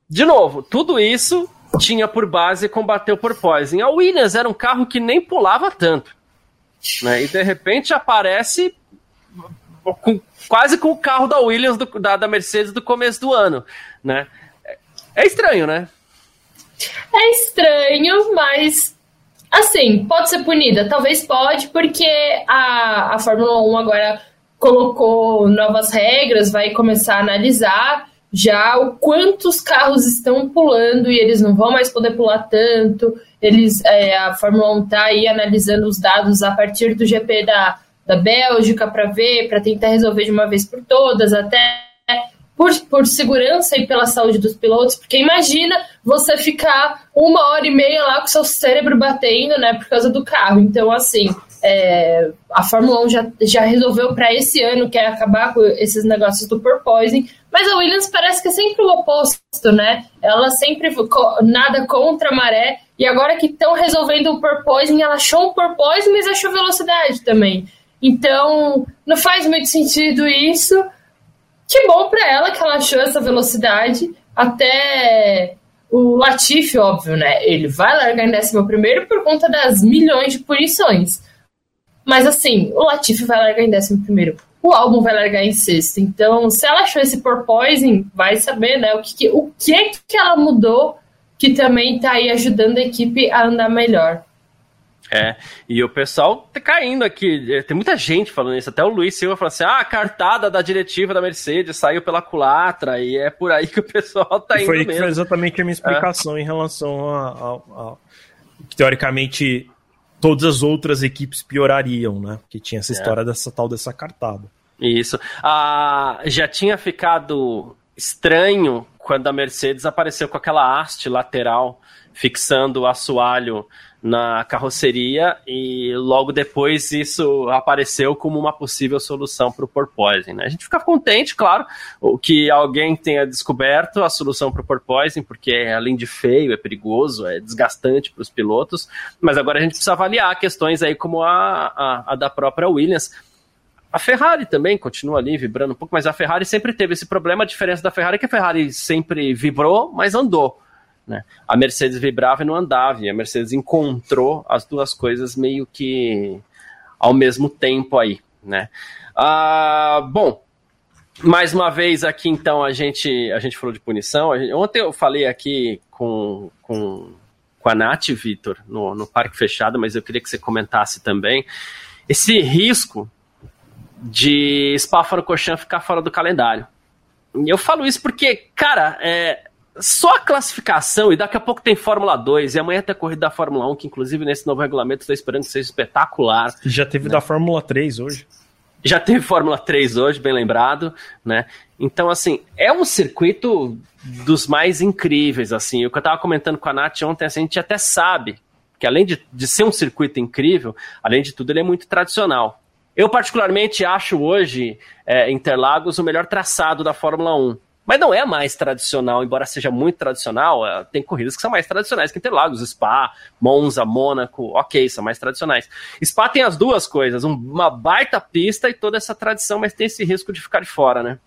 De novo, tudo isso tinha por base combater o porpoising. A Williams era um carro que nem pulava tanto. Né? E de repente aparece com, quase com o carro da Williams, do, da, da Mercedes do começo do ano. Né? É estranho, né? É estranho, mas assim, pode ser punida? Talvez pode, porque a, a Fórmula 1 agora colocou novas regras, vai começar a analisar já o quantos carros estão pulando e eles não vão mais poder pular tanto. Eles, é, a Fórmula 1 está aí analisando os dados a partir do GP da, da Bélgica para ver, para tentar resolver de uma vez por todas, até por, por segurança e pela saúde dos pilotos, porque imagina você ficar uma hora e meia lá com seu cérebro batendo, né, por causa do carro. Então, assim, é, a Fórmula 1 já, já resolveu para esse ano, que é acabar com esses negócios do porpoising, mas a Williams parece que é sempre o oposto, né? Ela sempre nada contra a maré, e agora que estão resolvendo o porpoising, ela achou um porpoising, mas achou velocidade também. Então, não faz muito sentido isso. Que bom para ela que ela achou essa velocidade. Até o Latifi, óbvio, né? Ele vai largar em 11 por conta das milhões de punições. Mas assim, o Latifi vai largar em 11. O álbum vai largar em sexto. Então, se ela achou esse porpoising, vai saber, né? O que, o que, que ela mudou que também tá aí ajudando a equipe a andar melhor. É, e o pessoal tá caindo aqui. É, tem muita gente falando isso. Até o Luiz Silva falou assim: ah, a cartada da diretiva da Mercedes saiu pela culatra, e é por aí que o pessoal tá indo. Foi, mesmo. foi exatamente a minha explicação é. em relação a, a, a, teoricamente todas as outras equipes piorariam, né? Porque tinha essa é. história dessa tal dessa cartada. Isso. Ah, já tinha ficado estranho quando a Mercedes apareceu com aquela haste lateral fixando o assoalho na carroceria e logo depois isso apareceu como uma possível solução para o porpoising. Né? A gente fica contente, claro, que alguém tenha descoberto a solução para o porpoising, porque além de feio, é perigoso, é desgastante para os pilotos, mas agora a gente precisa avaliar questões aí como a, a, a da própria Williams. A Ferrari também continua ali vibrando um pouco, mas a Ferrari sempre teve esse problema. A diferença da Ferrari é que a Ferrari sempre vibrou, mas andou. Né? A Mercedes vibrava e não andava, e a Mercedes encontrou as duas coisas meio que ao mesmo tempo aí. Né? Ah, bom, mais uma vez aqui então a gente, a gente falou de punição. Gente, ontem eu falei aqui com, com, com a Nath, Vitor, no, no Parque Fechado, mas eu queria que você comentasse também esse risco de Spa-Francorchamps ficar fora do calendário. Eu falo isso porque, cara, é, só a classificação, e daqui a pouco tem Fórmula 2, e amanhã tem a corrida da Fórmula 1, que inclusive nesse novo regulamento estou esperando que seja espetacular. Já teve né? da Fórmula 3 hoje. Já teve Fórmula 3 hoje, bem lembrado, né? Então, assim, é um circuito dos mais incríveis, assim. O que eu estava comentando com a Nath ontem, assim, a gente até sabe que além de, de ser um circuito incrível, além de tudo, ele é muito tradicional. Eu, particularmente, acho hoje é, Interlagos o melhor traçado da Fórmula 1. Mas não é mais tradicional, embora seja muito tradicional, é, tem corridas que são mais tradicionais que Interlagos, Spa, Monza, Mônaco, ok, são mais tradicionais. Spa tem as duas coisas, uma baita pista e toda essa tradição, mas tem esse risco de ficar de fora, né?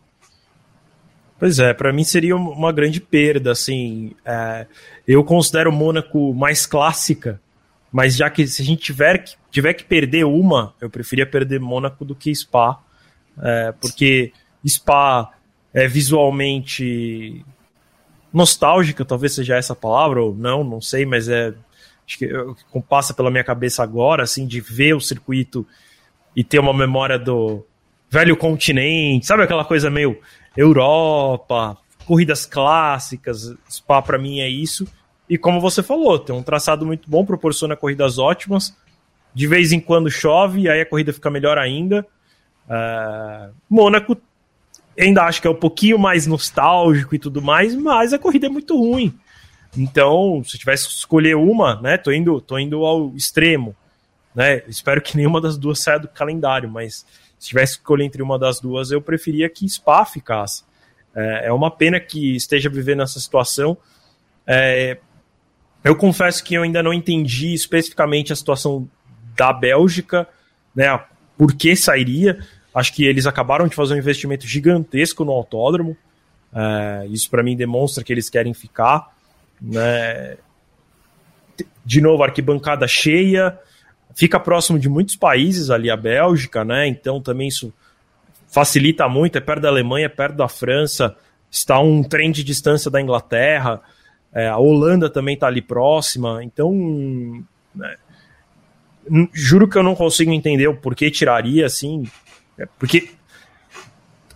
Pois é, para mim seria uma grande perda, assim. É, eu considero Mônaco mais clássica, mas já que se a gente tiver que, tiver que perder uma, eu preferia perder Mônaco do que Spa, é, porque Spa é visualmente nostálgica, talvez seja essa palavra, ou não, não sei, mas é acho que passa pela minha cabeça agora, assim, de ver o circuito e ter uma memória do velho continente, sabe aquela coisa meio Europa, corridas clássicas, Spa para mim é isso. E como você falou, tem um traçado muito bom, proporciona corridas ótimas. De vez em quando chove, aí a corrida fica melhor ainda. Uh, Mônaco ainda acho que é um pouquinho mais nostálgico e tudo mais, mas a corrida é muito ruim. Então, se eu tivesse que escolher uma, né, tô indo, tô indo ao extremo, né? Espero que nenhuma das duas saia do calendário, mas se tivesse que escolher entre uma das duas, eu preferia que Spa ficasse. É, é uma pena que esteja vivendo essa situação. É, eu confesso que eu ainda não entendi especificamente a situação da Bélgica, né? Por que sairia? Acho que eles acabaram de fazer um investimento gigantesco no autódromo. É, isso para mim demonstra que eles querem ficar. Né? De novo, arquibancada cheia, fica próximo de muitos países ali, a Bélgica, né? Então também isso facilita muito, é perto da Alemanha, é perto da França, está um trem de distância da Inglaterra, é, a Holanda também está ali próxima, então né, juro que eu não consigo entender o porquê tiraria assim, porque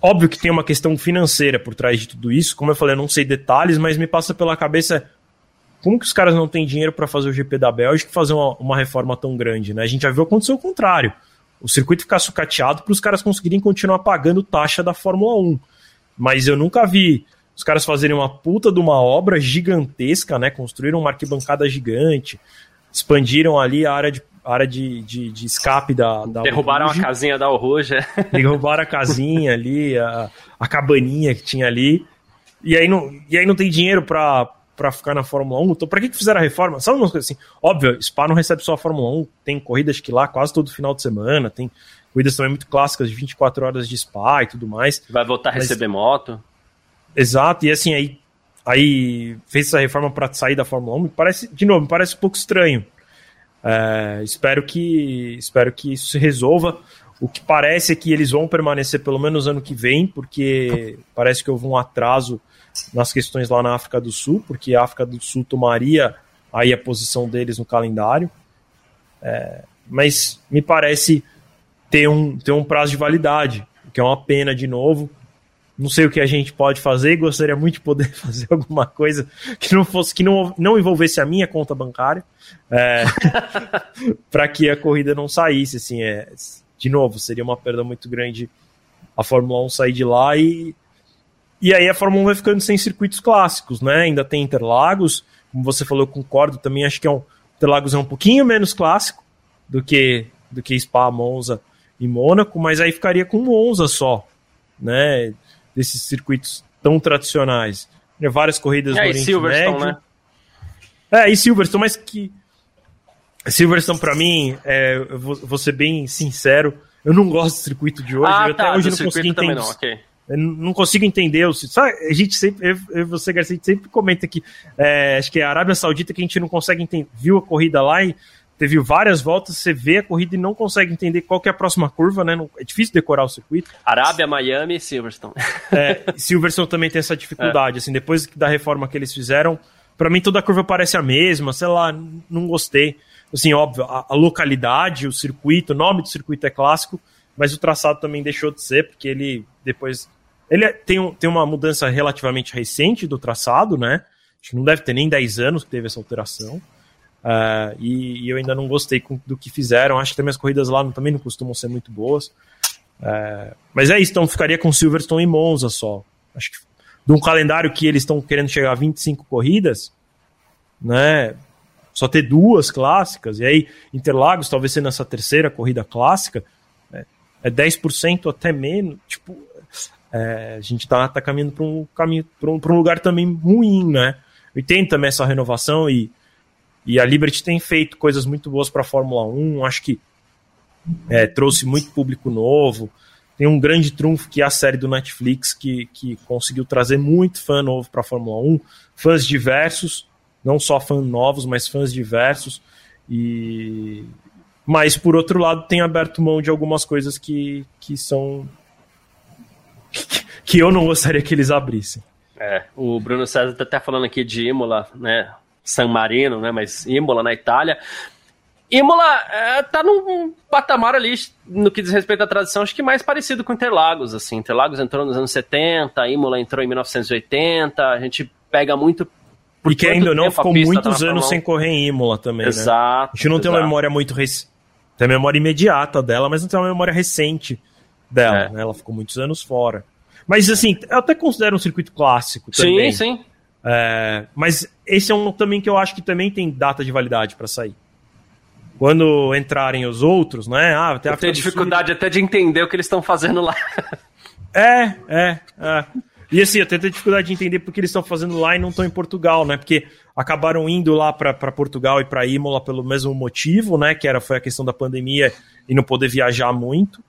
óbvio que tem uma questão financeira por trás de tudo isso, como eu falei, eu não sei detalhes, mas me passa pela cabeça como que os caras não têm dinheiro para fazer o GP da Bélgica e fazer uma, uma, reforma tão grande, né? A gente já viu acontecer o contrário. O circuito ficar sucateado para os caras conseguirem continuar pagando taxa da Fórmula 1. Mas eu nunca vi os caras fazerem uma puta de uma obra gigantesca, né? Construíram uma arquibancada gigante, expandiram ali a área de, área de, de, de escape da, da Derrubaram a casinha da Oruja. Derrubaram a casinha ali, a, a cabaninha que tinha ali. E aí não, e aí não tem dinheiro para para ficar na Fórmula 1. Então, para que, que fizeram a reforma? Sabe umas coisas assim? Óbvio, Spa não recebe só a Fórmula 1, tem corridas que lá quase todo final de semana, tem corridas também muito clássicas de 24 horas de Spa e tudo mais. Vai voltar a receber moto. Exato, e assim, aí, aí fez essa reforma para sair da Fórmula 1, me parece, de novo, me parece um pouco estranho. É, espero que espero que isso se resolva. O que parece é que eles vão permanecer pelo menos ano que vem, porque parece que houve um atraso nas questões lá na África do Sul, porque a África do Sul tomaria aí a posição deles no calendário. É, mas me parece ter um, ter um prazo de validade, o que é uma pena de novo. Não sei o que a gente pode fazer, gostaria muito de poder fazer alguma coisa que não fosse que não, não envolvesse a minha conta bancária, é, para que a corrida não saísse. Assim, é, de novo, seria uma perda muito grande a Fórmula 1 sair de lá e e aí a Fórmula 1 vai ficando sem circuitos clássicos, né? Ainda tem Interlagos, como você falou, eu concordo também, acho que é um, Interlagos é um pouquinho menos clássico do que do que Spa, Monza e Mônaco, mas aí ficaria com Monza só, né? Desses circuitos tão tradicionais. Né? Várias corridas é, no Oriente Silverstone, Médio. Né? É, e Silverstone, mas que Silverstone para mim, é, eu vou, vou, ser bem sincero, eu não gosto do circuito de hoje, ah, eu tá, até hoje não consegui entender. Não, okay. Não consigo entender. Sabe, a gente sempre, eu, eu você, Garcia, a gente sempre comenta que é, acho que é a Arábia Saudita que a gente não consegue entender. Viu a corrida lá e teve várias voltas, você vê a corrida e não consegue entender qual é a próxima curva, né? Não, é difícil decorar o circuito. Arábia, Miami e Silverstone. É, Silverstone também tem essa dificuldade. É. Assim, depois da reforma que eles fizeram, para mim toda a curva parece a mesma, sei lá, não gostei. Assim, óbvio, a, a localidade, o circuito, o nome do circuito é clássico, mas o traçado também deixou de ser, porque ele depois ele é, tem, um, tem uma mudança relativamente recente do traçado, né? Acho que não deve ter nem 10 anos que teve essa alteração. Uh, e, e, eu ainda não gostei com, do que fizeram. Acho que também as corridas lá também não costumam ser muito boas. Uh, mas é isso, então ficaria com Silverstone e Monza só. Acho que de um calendário que eles estão querendo chegar a 25 corridas, né? Só ter duas clássicas, e aí Interlagos talvez sendo essa terceira corrida clássica, é, é 10% até menos. Tipo, é, a gente está tá caminhando para um caminho para um, um, lugar também ruim, né? Eu entendo também essa renovação e, e a Liberty tem feito coisas muito boas para a Fórmula 1. Acho que é, trouxe muito público novo. Tem um grande trunfo que é a série do Netflix que, que conseguiu trazer muito fã novo para a Fórmula 1, fãs diversos, não só fãs novos, mas fãs diversos. E mas por outro lado tem aberto mão de algumas coisas que, que são que eu não gostaria que eles abrissem. É, o Bruno César está até falando aqui de Imola, né? San Marino, né? Mas Imola na Itália. Imola é, tá num patamar ali, no que diz respeito à tradição, acho que mais parecido com Interlagos, assim. Interlagos entrou nos anos 70, Imola entrou em 1980, a gente pega muito porque ainda não ficou muitos tá anos sem correr em Imola também, exato, né? A gente não exato. tem uma memória muito recente. Tem a memória imediata dela, mas não tem uma memória recente dela, é. né? Ela ficou muitos anos fora. Mas assim, eu até considero um circuito clássico também. Sim, sim. É, mas esse é um também que eu acho que também tem data de validade para sair. Quando entrarem os outros, né? Ah, até eu tenho dificuldade até de entender o que eles estão fazendo lá. É, é, é. E assim, eu tenho dificuldade de entender porque eles estão fazendo lá e não estão em Portugal, né? Porque acabaram indo lá para Portugal e para Imola pelo mesmo motivo, né? Que era, foi a questão da pandemia e não poder viajar muito.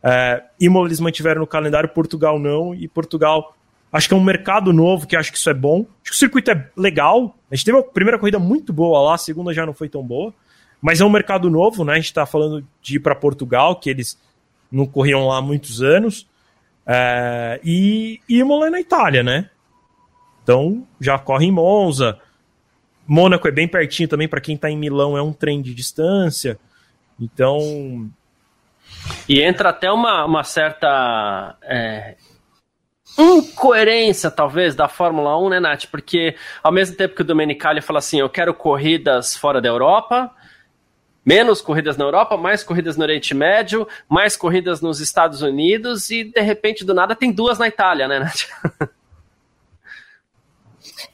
É, Imola eles mantiveram no calendário, Portugal não, e Portugal acho que é um mercado novo, que acho que isso é bom. Acho que o circuito é legal. A gente teve a primeira corrida muito boa lá, a segunda já não foi tão boa. Mas é um mercado novo, né? A gente está falando de ir para Portugal, que eles não corriam lá há muitos anos. É, e, e Imola é na Itália, né? Então já corre em Monza. Mônaco é bem pertinho também, para quem está em Milão, é um trem de distância. Então. E entra até uma, uma certa é, incoerência, talvez, da Fórmula 1, né, Nath? Porque ao mesmo tempo que o Domenicali fala assim: eu quero corridas fora da Europa, menos corridas na Europa, mais corridas no Oriente Médio, mais corridas nos Estados Unidos, e de repente, do nada, tem duas na Itália, né, Nath?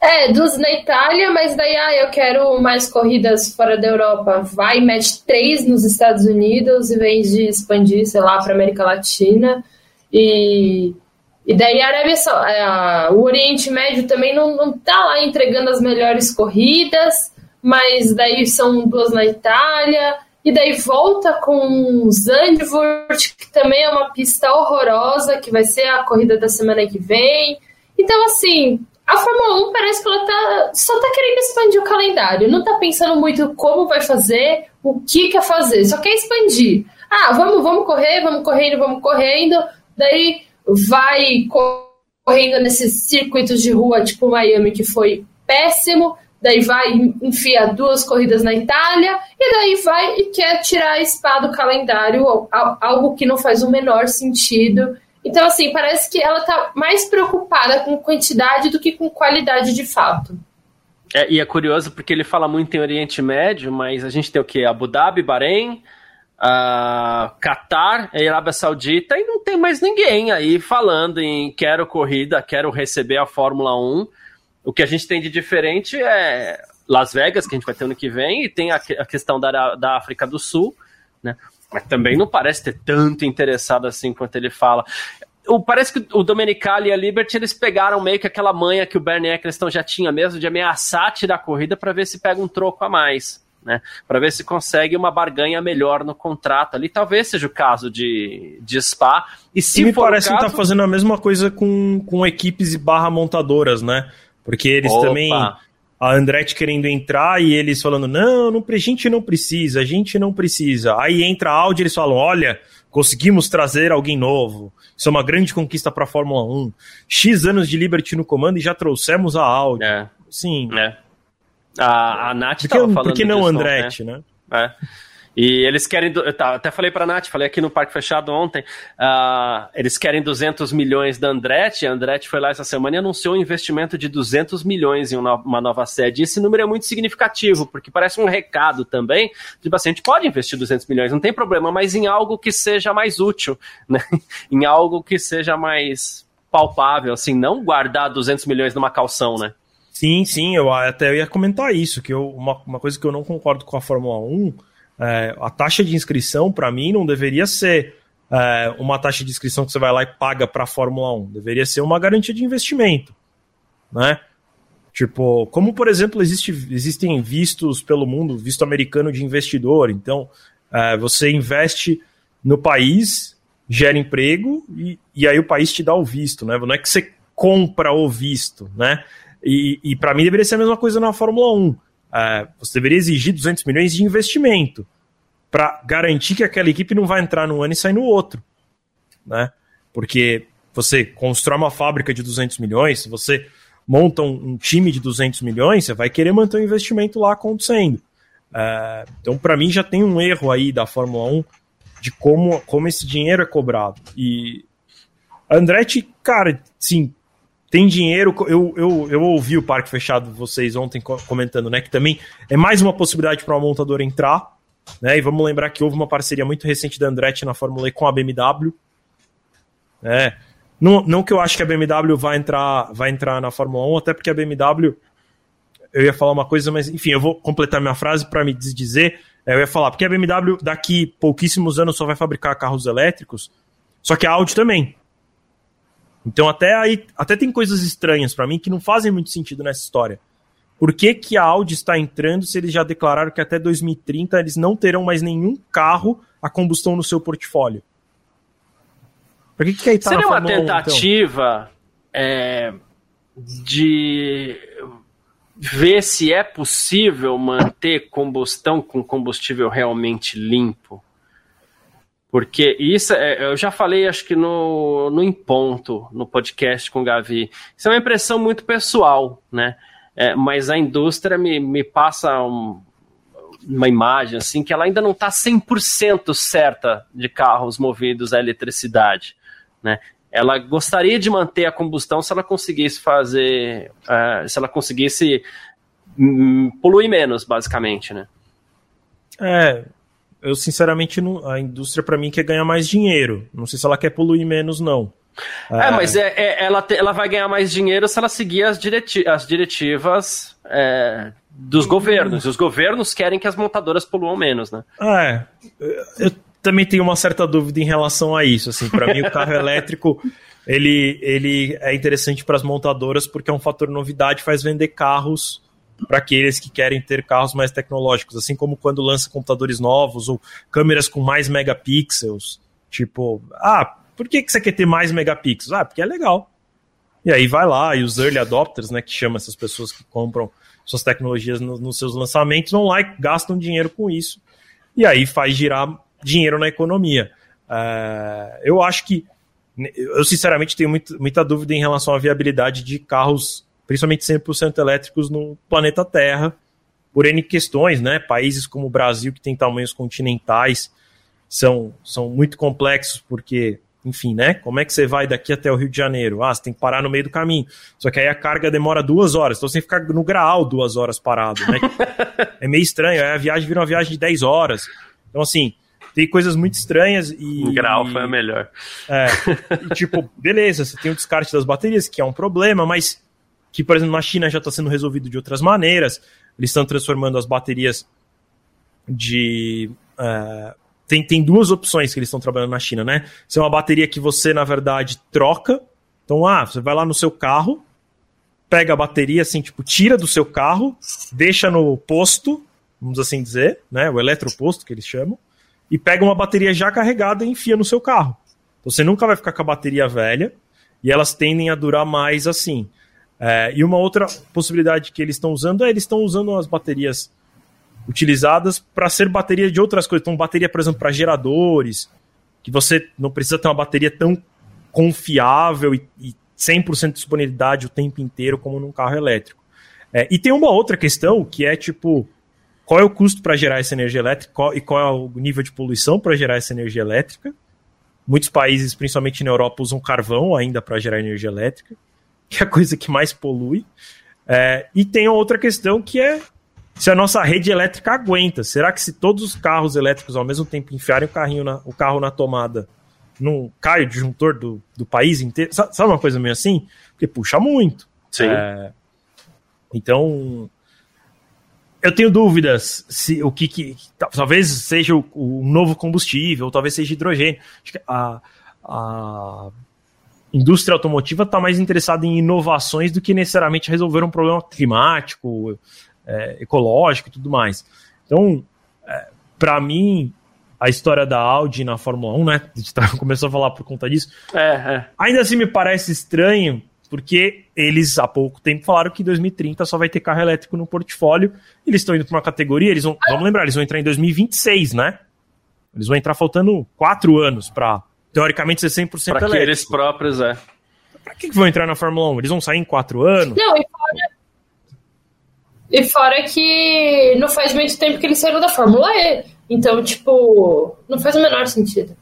É, duas na Itália, mas daí, ah, eu quero mais corridas fora da Europa. Vai, mete três nos Estados Unidos, em vez de expandir, sei lá, para América Latina. E, e daí a Arábia, a, o Oriente Médio também não, não tá lá entregando as melhores corridas, mas daí são duas na Itália. E daí volta com Zandvoort, que também é uma pista horrorosa, que vai ser a corrida da semana que vem. Então, assim, a Fórmula 1 parece que ela tá, só tá querendo expandir o calendário, não tá pensando muito como vai fazer, o que quer fazer, só quer expandir. Ah, vamos, vamos correr, vamos correndo, vamos correndo, daí vai correndo nesses circuitos de rua, tipo Miami, que foi péssimo, daí vai enfiar duas corridas na Itália, e daí vai e quer tirar a espada do calendário, algo que não faz o menor sentido então, assim, parece que ela está mais preocupada com quantidade do que com qualidade de fato. É, e é curioso porque ele fala muito em Oriente Médio, mas a gente tem o quê? Abu Dhabi, Bahrein, uh, Qatar, a Arábia Saudita, e não tem mais ninguém aí falando em quero corrida, quero receber a Fórmula 1. O que a gente tem de diferente é Las Vegas, que a gente vai ter ano que vem, e tem a, a questão da, da África do Sul, né? Mas também não parece ter tanto interessado assim quanto ele fala. O, parece que o Domenicali e a Liberty eles pegaram meio que aquela manha que o Bernie Eccleston já tinha mesmo de ameaçar tirar a corrida para ver se pega um troco a mais. Né, para ver se consegue uma barganha melhor no contrato ali. Talvez seja o caso de, de Spa. E se e me parece caso... que tá fazendo a mesma coisa com, com equipes e barra montadoras, né? Porque eles Opa. também a Andretti querendo entrar e eles falando: não, não, a gente não precisa, a gente não precisa. Aí entra a Audi e eles falam: olha, conseguimos trazer alguém novo. Isso é uma grande conquista para a Fórmula 1. X anos de Liberty no comando e já trouxemos a Audi. É. Sim. É. A, a Nath estava falando. Por que não disso, Andretti, né? né? É. E eles querem, eu até falei para a Nath, falei aqui no Parque Fechado ontem, uh, eles querem 200 milhões da Andretti, a Andretti foi lá essa semana e anunciou um investimento de 200 milhões em uma nova sede. Esse número é muito significativo, porque parece um recado também, tipo assim, a gente pode investir 200 milhões, não tem problema, mas em algo que seja mais útil, né? em algo que seja mais palpável, assim, não guardar 200 milhões numa calção, né? Sim, sim, eu até ia comentar isso, que eu, uma, uma coisa que eu não concordo com a Fórmula 1 é, a taxa de inscrição, para mim, não deveria ser é, uma taxa de inscrição que você vai lá e paga para a Fórmula 1. Deveria ser uma garantia de investimento. Né? Tipo, como por exemplo, existe, existem vistos pelo mundo, visto americano de investidor. Então, é, você investe no país, gera emprego e, e aí o país te dá o visto, né? Não é que você compra o visto, né? E, e para mim deveria ser a mesma coisa na Fórmula 1 é, você deveria exigir 200 milhões de investimento para garantir que aquela equipe não vai entrar num ano e sair no outro. Né? Porque você constrói uma fábrica de 200 milhões, se você monta um, um time de 200 milhões, você vai querer manter o investimento lá acontecendo. É, então, para mim, já tem um erro aí da Fórmula 1 de como, como esse dinheiro é cobrado. E Andretti, cara, sim, tem dinheiro. Eu, eu, eu ouvi o Parque Fechado vocês ontem comentando, né? Que também é mais uma possibilidade para uma montadora entrar. Né, e vamos lembrar que houve uma parceria muito recente da Andretti na Fórmula E com a BMW. Né, não, não que eu acho que a BMW vai entrar, vai entrar na Fórmula 1, até porque a BMW. Eu ia falar uma coisa, mas enfim, eu vou completar minha frase para me dizer. É, eu ia falar, porque a BMW daqui pouquíssimos anos só vai fabricar carros elétricos, só que a Audi também. Então até aí, até tem coisas estranhas para mim que não fazem muito sentido nessa história. Por que, que a Audi está entrando se eles já declararam que até 2030 eles não terão mais nenhum carro a combustão no seu portfólio? Por que, que aí tá Seria uma tentativa 1, então? é, de ver se é possível manter combustão com combustível realmente limpo. Porque isso, é, eu já falei, acho que no, no Em Ponto, no podcast com o Gavi, isso é uma impressão muito pessoal, né? É, mas a indústria me, me passa um, uma imagem assim que ela ainda não está 100% certa de carros movidos a eletricidade, né? Ela gostaria de manter a combustão se ela conseguisse fazer, uh, se ela conseguisse um, poluir menos, basicamente, né? É, eu sinceramente não, a indústria para mim quer ganhar mais dinheiro. Não sei se ela quer poluir menos não. É, é mas é, é, ela, te, ela vai ganhar mais dinheiro se ela seguir as, direti as diretivas é, dos governos. E os governos querem que as montadoras poluam menos, né? É. Eu também tenho uma certa dúvida em relação a isso. Assim, para mim o carro elétrico ele, ele é interessante para as montadoras porque é um fator novidade, faz vender carros para aqueles que querem ter carros mais tecnológicos, assim como quando lança computadores novos ou câmeras com mais megapixels. Tipo, ah, por que, que você quer ter mais megapixels? Ah, porque é legal. E aí vai lá, e os early adopters, né, que chama essas pessoas que compram suas tecnologias no, nos seus lançamentos, vão lá e gastam dinheiro com isso. E aí faz girar dinheiro na economia. Uh, eu acho que, eu sinceramente tenho muito, muita dúvida em relação à viabilidade de carros principalmente 100% elétricos no planeta Terra, por N questões, né? Países como o Brasil, que tem tamanhos continentais, são, são muito complexos, porque, enfim, né? Como é que você vai daqui até o Rio de Janeiro? Ah, você tem que parar no meio do caminho. Só que aí a carga demora duas horas, então você tem que ficar no graal duas horas parado, né? é meio estranho, aí a viagem vira uma viagem de 10 horas. Então, assim, tem coisas muito estranhas e. Grau foi a melhor. É. e, tipo, beleza, você tem o descarte das baterias, que é um problema, mas que, por exemplo, na China já está sendo resolvido de outras maneiras. Eles estão transformando as baterias de. Uh, tem, tem duas opções que eles estão trabalhando na China, né? Isso é uma bateria que você, na verdade, troca. Então, ah, você vai lá no seu carro, pega a bateria, assim, tipo, tira do seu carro, deixa no posto, vamos assim dizer, né? O eletroposto que eles chamam, e pega uma bateria já carregada e enfia no seu carro. Então, você nunca vai ficar com a bateria velha, e elas tendem a durar mais assim. É, e uma outra possibilidade que eles estão usando é eles estão usando as baterias utilizadas para ser bateria de outras coisas. Então, bateria, por exemplo, para geradores, que você não precisa ter uma bateria tão confiável e, e 100% de disponibilidade o tempo inteiro como num carro elétrico. É, e tem uma outra questão que é tipo, qual é o custo para gerar essa energia elétrica qual, e qual é o nível de poluição para gerar essa energia elétrica. Muitos países, principalmente na Europa, usam carvão ainda para gerar energia elétrica que é a coisa que mais polui. É, e tem outra questão que é se a nossa rede elétrica aguenta. Será que se todos os carros elétricos ao mesmo tempo enfiarem o, carrinho na, o carro na tomada, não cai o disjuntor do, do país inteiro? Sabe uma coisa meio assim? Porque puxa muito. Sim. É, então, eu tenho dúvidas se o que, que talvez seja o, o, novo combustível, talvez seja hidrogênio. A, a indústria automotiva está mais interessada em inovações do que necessariamente resolver um problema climático, é, ecológico e tudo mais. Então, é, para mim, a história da Audi na Fórmula 1, né? A gente tá, começou a falar por conta disso. É, é. Ainda assim me parece estranho, porque eles há pouco tempo falaram que em 2030 só vai ter carro elétrico no portfólio. Eles estão indo para uma categoria, eles vão, vamos lembrar, eles vão entrar em 2026, né? Eles vão entrar faltando quatro anos para teoricamente ser 100% pra elétrico. eles próprios, é. Pra que, que vão entrar na Fórmula 1? Eles vão sair em quatro anos? Não, e fora, e fora que não faz muito tempo que eles saíram da Fórmula E. Então, tipo, não faz o menor sentido.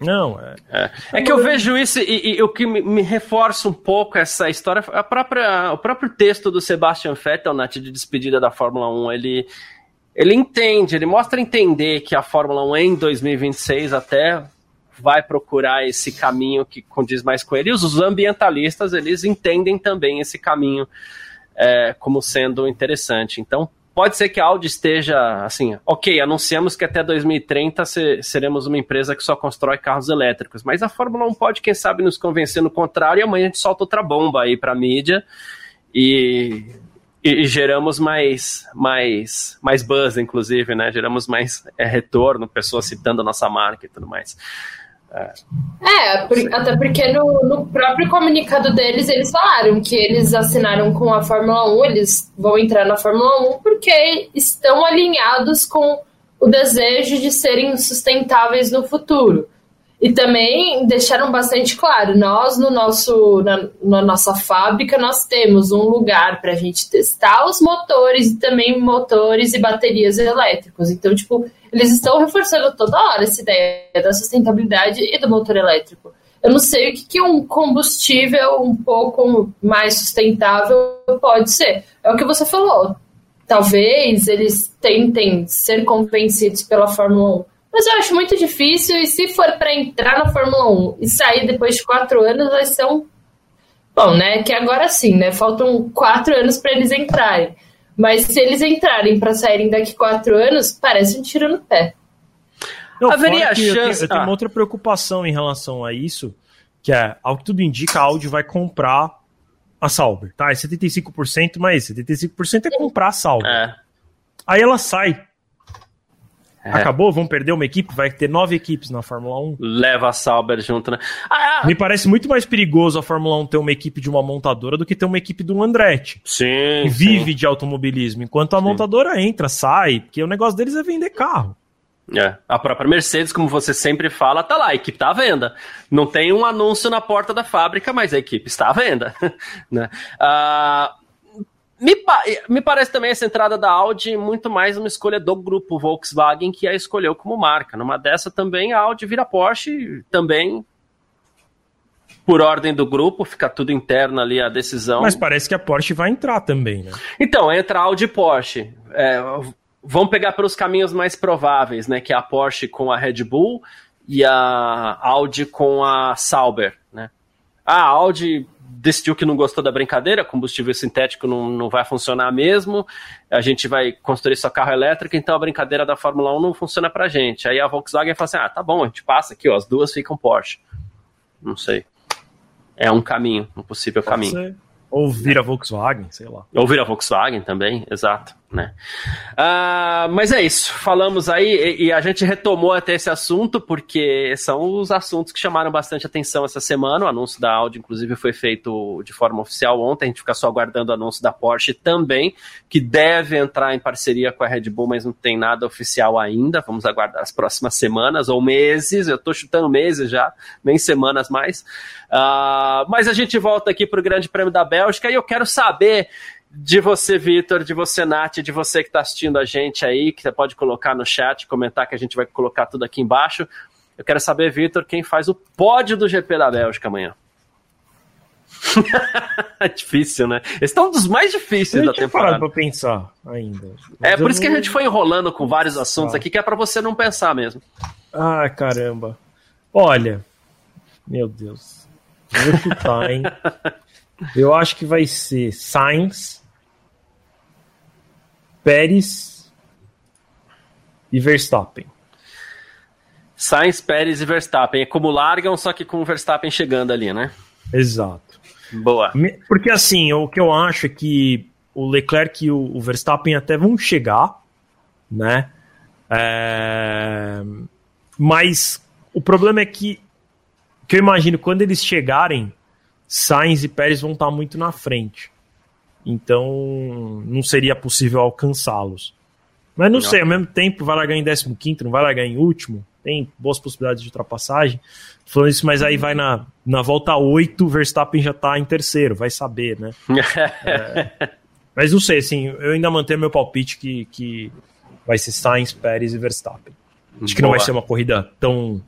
Não, é. É, é que eu vejo isso e, e o que me, me, reforça um pouco essa história, a própria, o próprio texto do Sebastian Vettel, Nath, de despedida da Fórmula 1, ele, ele entende, ele mostra entender que a Fórmula 1 em 2026 até vai procurar esse caminho que condiz mais com ele. E os ambientalistas, eles entendem também esse caminho é, como sendo interessante. Então, pode ser que a Audi esteja assim, ok, anunciamos que até 2030 se, seremos uma empresa que só constrói carros elétricos, mas a Fórmula 1 pode, quem sabe, nos convencer no contrário e amanhã a gente solta outra bomba aí para a mídia e, e, geramos mais, mais, mais buzz, inclusive, né? Geramos mais é, retorno, pessoas citando a nossa marca e tudo mais. É, é por, até porque no, no, próprio comunicado deles, eles falaram que eles assinaram com a Fórmula 1, eles vão entrar na Fórmula 1 porque estão alinhados com o desejo de serem sustentáveis no futuro. E também deixaram bastante claro, nós no nosso, na, na nossa fábrica nós temos um lugar para a gente testar os motores e também motores e baterias elétricos. Então, tipo, eles estão reforçando toda hora essa ideia da sustentabilidade e do motor elétrico. Eu não sei o que, que um combustível um pouco mais sustentável pode ser. É o que você falou. Talvez eles tentem ser convencidos pela Fórmula 1 mas eu acho muito difícil, e se for para entrar na Fórmula 1 e sair depois de quatro anos, vai ser um. Bom, né? Que agora sim, né? Faltam quatro anos para eles entrarem. Mas se eles entrarem para saírem daqui quatro anos, parece um tiro no pé. Não, Haveria chance. Eu tenho, eu tenho ah. uma outra preocupação em relação a isso, que é, ao que tudo indica, a Audi vai comprar a Sauber. Tá, é 75%, mas 75% é comprar a Sauber. É. Aí ela sai. É. Acabou? Vão perder uma equipe? Vai ter nove equipes na Fórmula 1? Leva a Sauber junto, né? Ah, ah, Me parece muito mais perigoso a Fórmula 1 ter uma equipe de uma montadora do que ter uma equipe do Andretti. Sim. Que vive sim. de automobilismo. Enquanto a sim. montadora entra, sai, porque o negócio deles é vender carro. É. A própria Mercedes, como você sempre fala, tá lá, a equipe tá à venda. Não tem um anúncio na porta da fábrica, mas a equipe está à venda. né? Uh, me, me parece também essa entrada da Audi muito mais uma escolha do grupo Volkswagen que a escolheu como marca. Numa dessa também a Audi vira Porsche, também por ordem do grupo, fica tudo interno ali a decisão. Mas parece que a Porsche vai entrar também, né? Então, entra a Audi e Porsche. É, vão pegar pelos caminhos mais prováveis, né? Que é a Porsche com a Red Bull e a Audi com a Sauber, né? A Audi decidiu que não gostou da brincadeira, combustível sintético não, não vai funcionar mesmo, a gente vai construir só carro elétrico, então a brincadeira da Fórmula 1 não funciona pra gente. Aí a Volkswagen fala assim: ah, tá bom, a gente passa aqui, ó, as duas ficam Porsche. Não sei. É um caminho, um possível Pode caminho. Ser. Ou vira Volkswagen, sei lá. Ou vira Volkswagen também, exato né? Uh, mas é isso, falamos aí e, e, a gente retomou até esse assunto porque são os assuntos que chamaram bastante atenção essa semana. O anúncio da Audi, inclusive, foi feito de forma oficial ontem. A gente fica só aguardando o anúncio da Porsche também, que deve entrar em parceria com a Red Bull, mas não tem nada oficial ainda. Vamos aguardar as próximas semanas ou meses. Eu estou chutando meses já, nem semanas mais. Uh, mas a gente volta aqui para o Grande Prêmio da Bélgica e eu quero saber de você, Vitor, de você, Nath, de você que está assistindo a gente aí, que você pode colocar no chat, comentar que a gente vai colocar tudo aqui embaixo. Eu quero saber, Vitor, quem faz o pódio do GP da Bélgica amanhã. é difícil, né? Esse é um dos mais difíceis da temporada. para pensar ainda. Mas é por isso não... que a gente foi enrolando com vários assuntos aqui, que é para você não pensar mesmo. Ah, caramba. Olha, meu Deus. Vou chutar, hein? Eu acho que vai ser Sainz, Pérez e Verstappen. Sainz, Pérez e Verstappen. É como largam, só que com o Verstappen chegando ali, né? Exato. Boa. Porque assim, o que eu acho é que o Leclerc e o Verstappen até vão chegar, né? É... Mas o problema é que, que eu imagino quando eles chegarem, Sainz e Pérez vão estar muito na frente. Então, não seria possível alcançá-los. Mas não, não, sei, ao mesmo tempo, vai largar em 15, não vai largar em último. Tem boas possibilidades de ultrapassagem. Falando isso, mas aí vai na, na volta 8, Verstappen já está em terceiro, vai saber, né? é, mas não sei, assim, eu ainda mantenho meu palpite que, que vai ser Sainz, Pérez e Verstappen. Acho Boa. que não vai ser uma corrida tão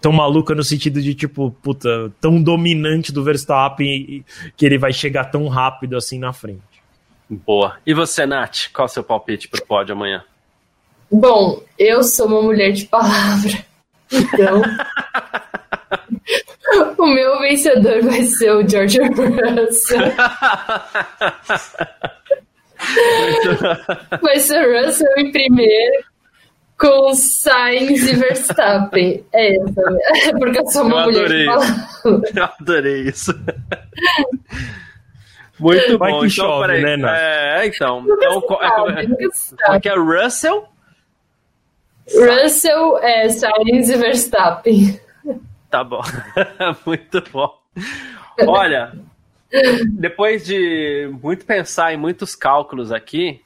tão maluca no sentido de, tipo, puta, tão dominante do Verstappen que ele vai chegar tão rápido assim na frente. Boa. E você, Nath, qual é o seu palpite pro pódio amanhã? Bom, eu sou uma mulher de palavra. Então. o meu vencedor vai ser o George Russell. vai ser o Russell em primeiro com Sainz e Verstappen. É essa, é porque eu sou uma eu mulher adorei. Eu adorei isso. Muito Vai bom. Que então, chove, né, Nath? É, então. então sabe, é, é, que é Russell? Russell, é, Sainz e Verstappen. Tá bom. Muito bom. Olha, depois de muito pensar em muitos cálculos aqui,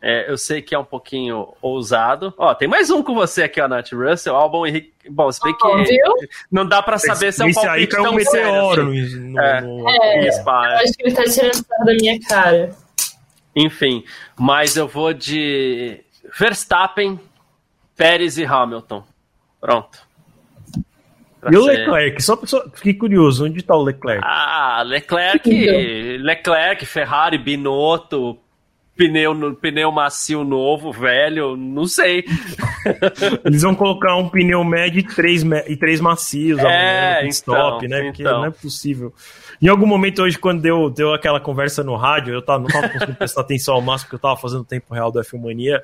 é, eu sei que é um pouquinho ousado. Ó, tem mais um com você aqui, ó, Nath Russell, Albon Henrique. Bom, se bem que oh, não dá pra saber se é um Esse palpite aí é um meteoro assim. no, é, no... É, Spa, eu acho que ele tá tirando da minha cara. Enfim, mas eu vou de Verstappen, Pérez e Hamilton. Pronto. Pra e o Leclerc? Só, só fiquei curioso, onde está o Leclerc? Ah, Leclerc, Leclerc, Ferrari, Binotto, pneu, pneu macio novo, velho, não sei. Eles vão colocar um pneu médio e três, e três macios é, amanhã stop, então, né? Porque então. não é possível. Em algum momento hoje, quando deu, deu aquela conversa no rádio, eu tava, não estava conseguindo prestar atenção ao máximo, porque eu estava fazendo o tempo real do F1 Mania,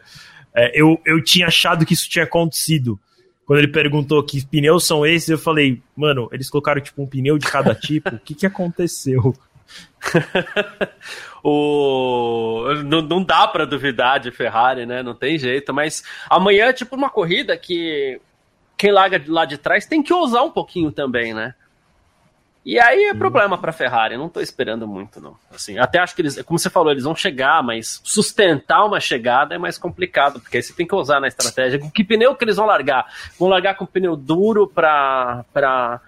é, eu, eu tinha achado que isso tinha acontecido. Quando ele perguntou que pneus são esses, eu falei, mano, eles colocaram tipo um pneu de cada tipo, o que, que aconteceu? o... não, não dá para duvidar de Ferrari, né? Não tem jeito. Mas amanhã é tipo uma corrida que quem larga lá de trás tem que ousar um pouquinho também, né? E aí é problema para Ferrari, não tô esperando muito, não. Assim, até acho que eles, como você falou, eles vão chegar, mas sustentar uma chegada é mais complicado, porque aí você tem que usar na estratégia. Que pneu que eles vão largar? Vão largar com pneu duro para para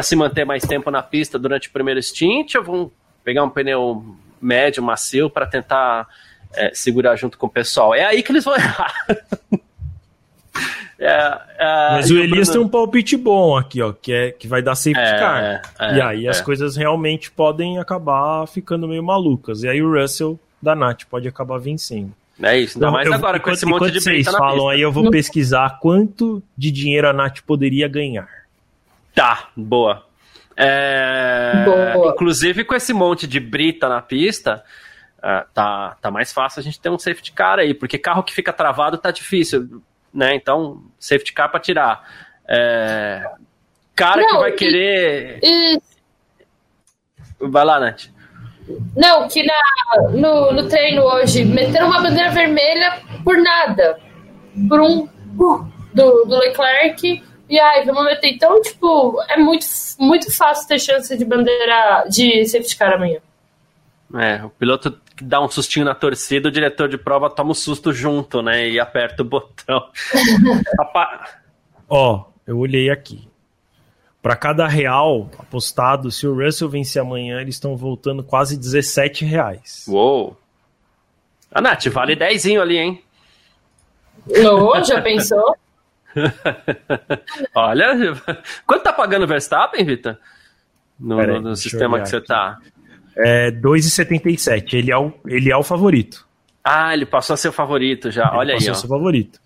se manter mais tempo na pista durante o primeiro stint, ou vão pegar um pneu médio, macio, para tentar é, segurar junto com o pessoal? É aí que eles vão errar. É, é, Mas o Elias Bruno... tem um palpite bom aqui, ó, que, é, que vai dar safety é, car. É, e aí as é. coisas realmente podem acabar ficando meio malucas. E aí o Russell da Nath pode acabar vencendo. É isso, ainda mais eu, agora com esse monte de vocês falam aí, eu vou pesquisar quanto de dinheiro a Nath poderia ganhar. Tá, boa. É... boa. Inclusive com esse monte de brita na pista, uh, tá, tá mais fácil a gente ter um safety car aí, porque carro que fica travado tá difícil né? Então, safety car para tirar. É, cara não, que vai querer. E... Vai lá, Nath. Não, que na, no, no treino hoje meteram uma bandeira vermelha por nada. Por um uh, do, do Leclerc. E ai, vamos meter. Então, tipo, é muito, muito fácil ter chance de bandeira de safety car amanhã. É, o piloto dá um sustinho na torcida, o diretor de prova toma um susto junto, né? E aperta o botão. Ó, oh, eu olhei aqui. Para cada real apostado, se o Russell vencer amanhã, eles estão voltando quase 17 reais. Uou! A ah, Nath, vale 10 ali, hein? Ô, já pensou? Olha, quanto tá pagando o Verstappen, Vitor? No, no, no sistema que você aqui. tá? É 2,77. Ele, é o, ele é o favorito. Ah, ele passou a ser o favorito já. Ele Olha aí. Passou a ser o favorito.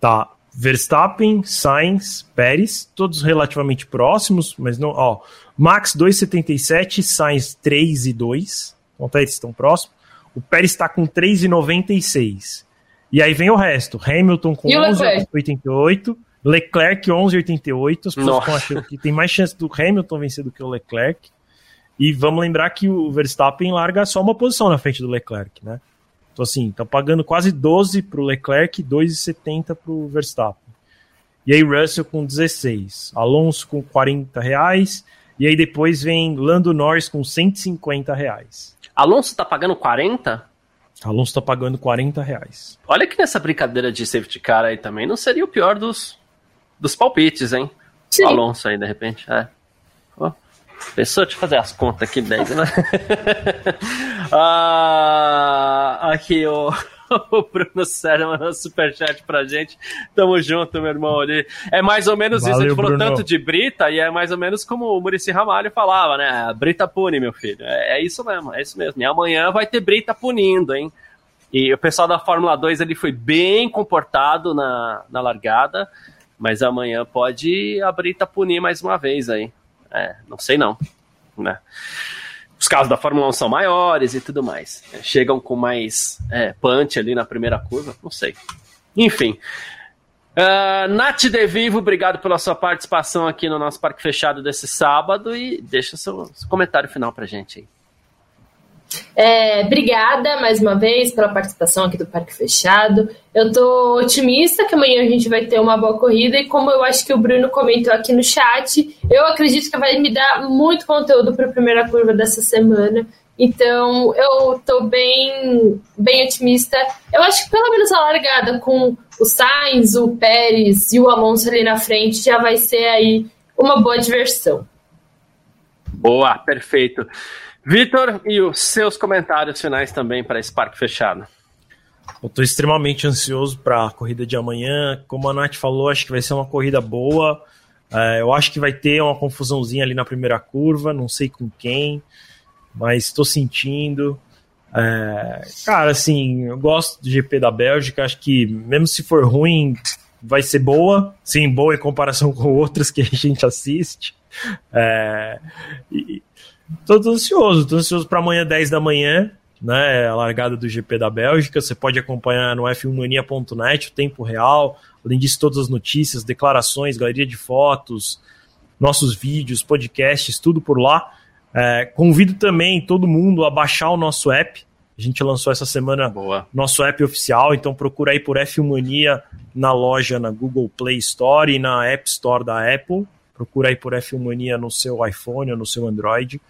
Tá. Verstappen, Sainz, Pérez, todos relativamente próximos, mas não. Ó, Max 2,77, Sainz 3,2. Então tá, eles estão próximos. O Pérez está com 3,96. E aí vem o resto. Hamilton com 11,88. Leclerc 11,88. As pessoas estão achando que tem mais chance do Hamilton vencer do que o Leclerc. E vamos lembrar que o Verstappen larga só uma posição na frente do Leclerc, né? Então, assim, tá pagando quase 12 para o Leclerc, 2,70 para o Verstappen. E aí, Russell com 16, Alonso com 40 reais, e aí depois vem Lando Norris com 150 reais. Alonso tá pagando 40? Alonso tá pagando 40 reais. Olha que nessa brincadeira de safety car aí também não seria o pior dos, dos palpites, hein? Sim. Alonso aí, de repente. É. Pensou? Deixa eu fazer as contas aqui, 10, né? ah, aqui, o, o Bruno Sérgio mandou superchat pra gente. Tamo junto, meu irmão. Ali. É mais ou menos Valeu, isso. A gente falou Bruno. tanto de Brita e é mais ou menos como o Murici Ramalho falava, né? Brita pune, meu filho. É, é, isso mesmo, é isso mesmo. E amanhã vai ter Brita punindo, hein? E o pessoal da Fórmula 2 ele foi bem comportado na, na largada, mas amanhã pode a Brita punir mais uma vez aí. É, não sei não. Né? Os carros da Fórmula 1 são maiores e tudo mais. Chegam com mais é, punch ali na primeira curva, não sei. Enfim. Uh, Nath De Vivo, obrigado pela sua participação aqui no nosso Parque Fechado desse sábado e deixa seu, seu comentário final pra gente aí. É, obrigada mais uma vez pela participação aqui do Parque Fechado. Eu tô otimista que amanhã a gente vai ter uma boa corrida e como eu acho que o Bruno comentou aqui no chat, eu acredito que vai me dar muito conteúdo para a primeira curva dessa semana. Então, eu tô bem, bem otimista. Eu acho que pelo menos a largada com o Sainz, o Pérez e o Alonso ali na frente já vai ser aí uma boa diversão. Boa, perfeito. Vitor, e os seus comentários finais também para esse parque fechado? Eu estou extremamente ansioso para a corrida de amanhã. Como a Nath falou, acho que vai ser uma corrida boa. É, eu acho que vai ter uma confusãozinha ali na primeira curva, não sei com quem, mas estou sentindo. É, cara, assim, eu gosto do GP da Bélgica, acho que mesmo se for ruim, vai ser boa, sim, boa em comparação com outras que a gente assiste. É, e, Tô, tô ansioso, tô ansioso para amanhã, 10 da manhã, né? A largada do GP da Bélgica. Você pode acompanhar no f1mania.net o tempo real. Além disso, todas as notícias, declarações, galeria de fotos, nossos vídeos, podcasts, tudo por lá. É, convido também todo mundo a baixar o nosso app. A gente lançou essa semana Boa. nosso app oficial, então procura aí por F1 Mania na loja na Google Play Store e na App Store da Apple procura aí por F1 Mania no seu iPhone ou no seu Android,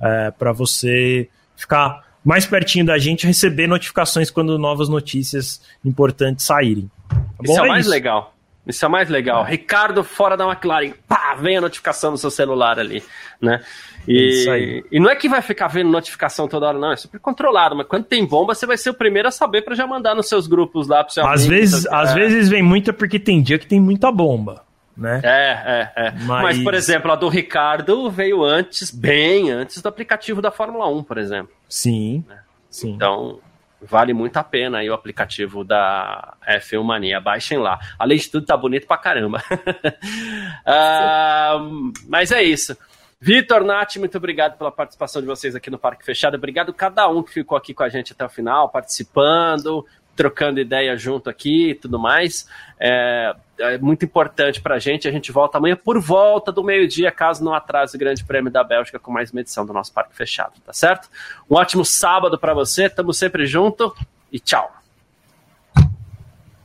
é, para você ficar mais pertinho da gente receber notificações quando novas notícias importantes saírem. Tá isso é é mais isso. legal. Isso é mais legal. É. Ricardo fora da McLaren, pá, vem a notificação no seu celular ali, né? E, e não é que vai ficar vendo notificação toda hora, não, é super controlado, mas quando tem bomba, você vai ser o primeiro a saber para já mandar nos seus grupos lá pro seu Às amigo, vezes, às vezes vem muita porque tem dia que tem muita bomba né? É, é, é. Mas... Mas... por exemplo, a do Ricardo veio antes, bem antes do aplicativo da Fórmula 1, por exemplo. Sim, né? sim. Então, vale muito a pena aí o aplicativo da F1 Mania. Baixem lá. Além de tudo, tá bonito pra caramba. uh, mas é isso. Vitor, Nath, muito obrigado pela participação de vocês aqui no Parque Fechado. Obrigado a cada um que ficou aqui com a gente até o final, participando, trocando ideia junto aqui e tudo mais. É, é muito importante para a gente. A gente volta amanhã por volta do meio-dia, caso não atrase o Grande Prêmio da Bélgica com mais uma edição do nosso Parque Fechado, tá certo? Um ótimo sábado para você, tamo sempre junto e tchau.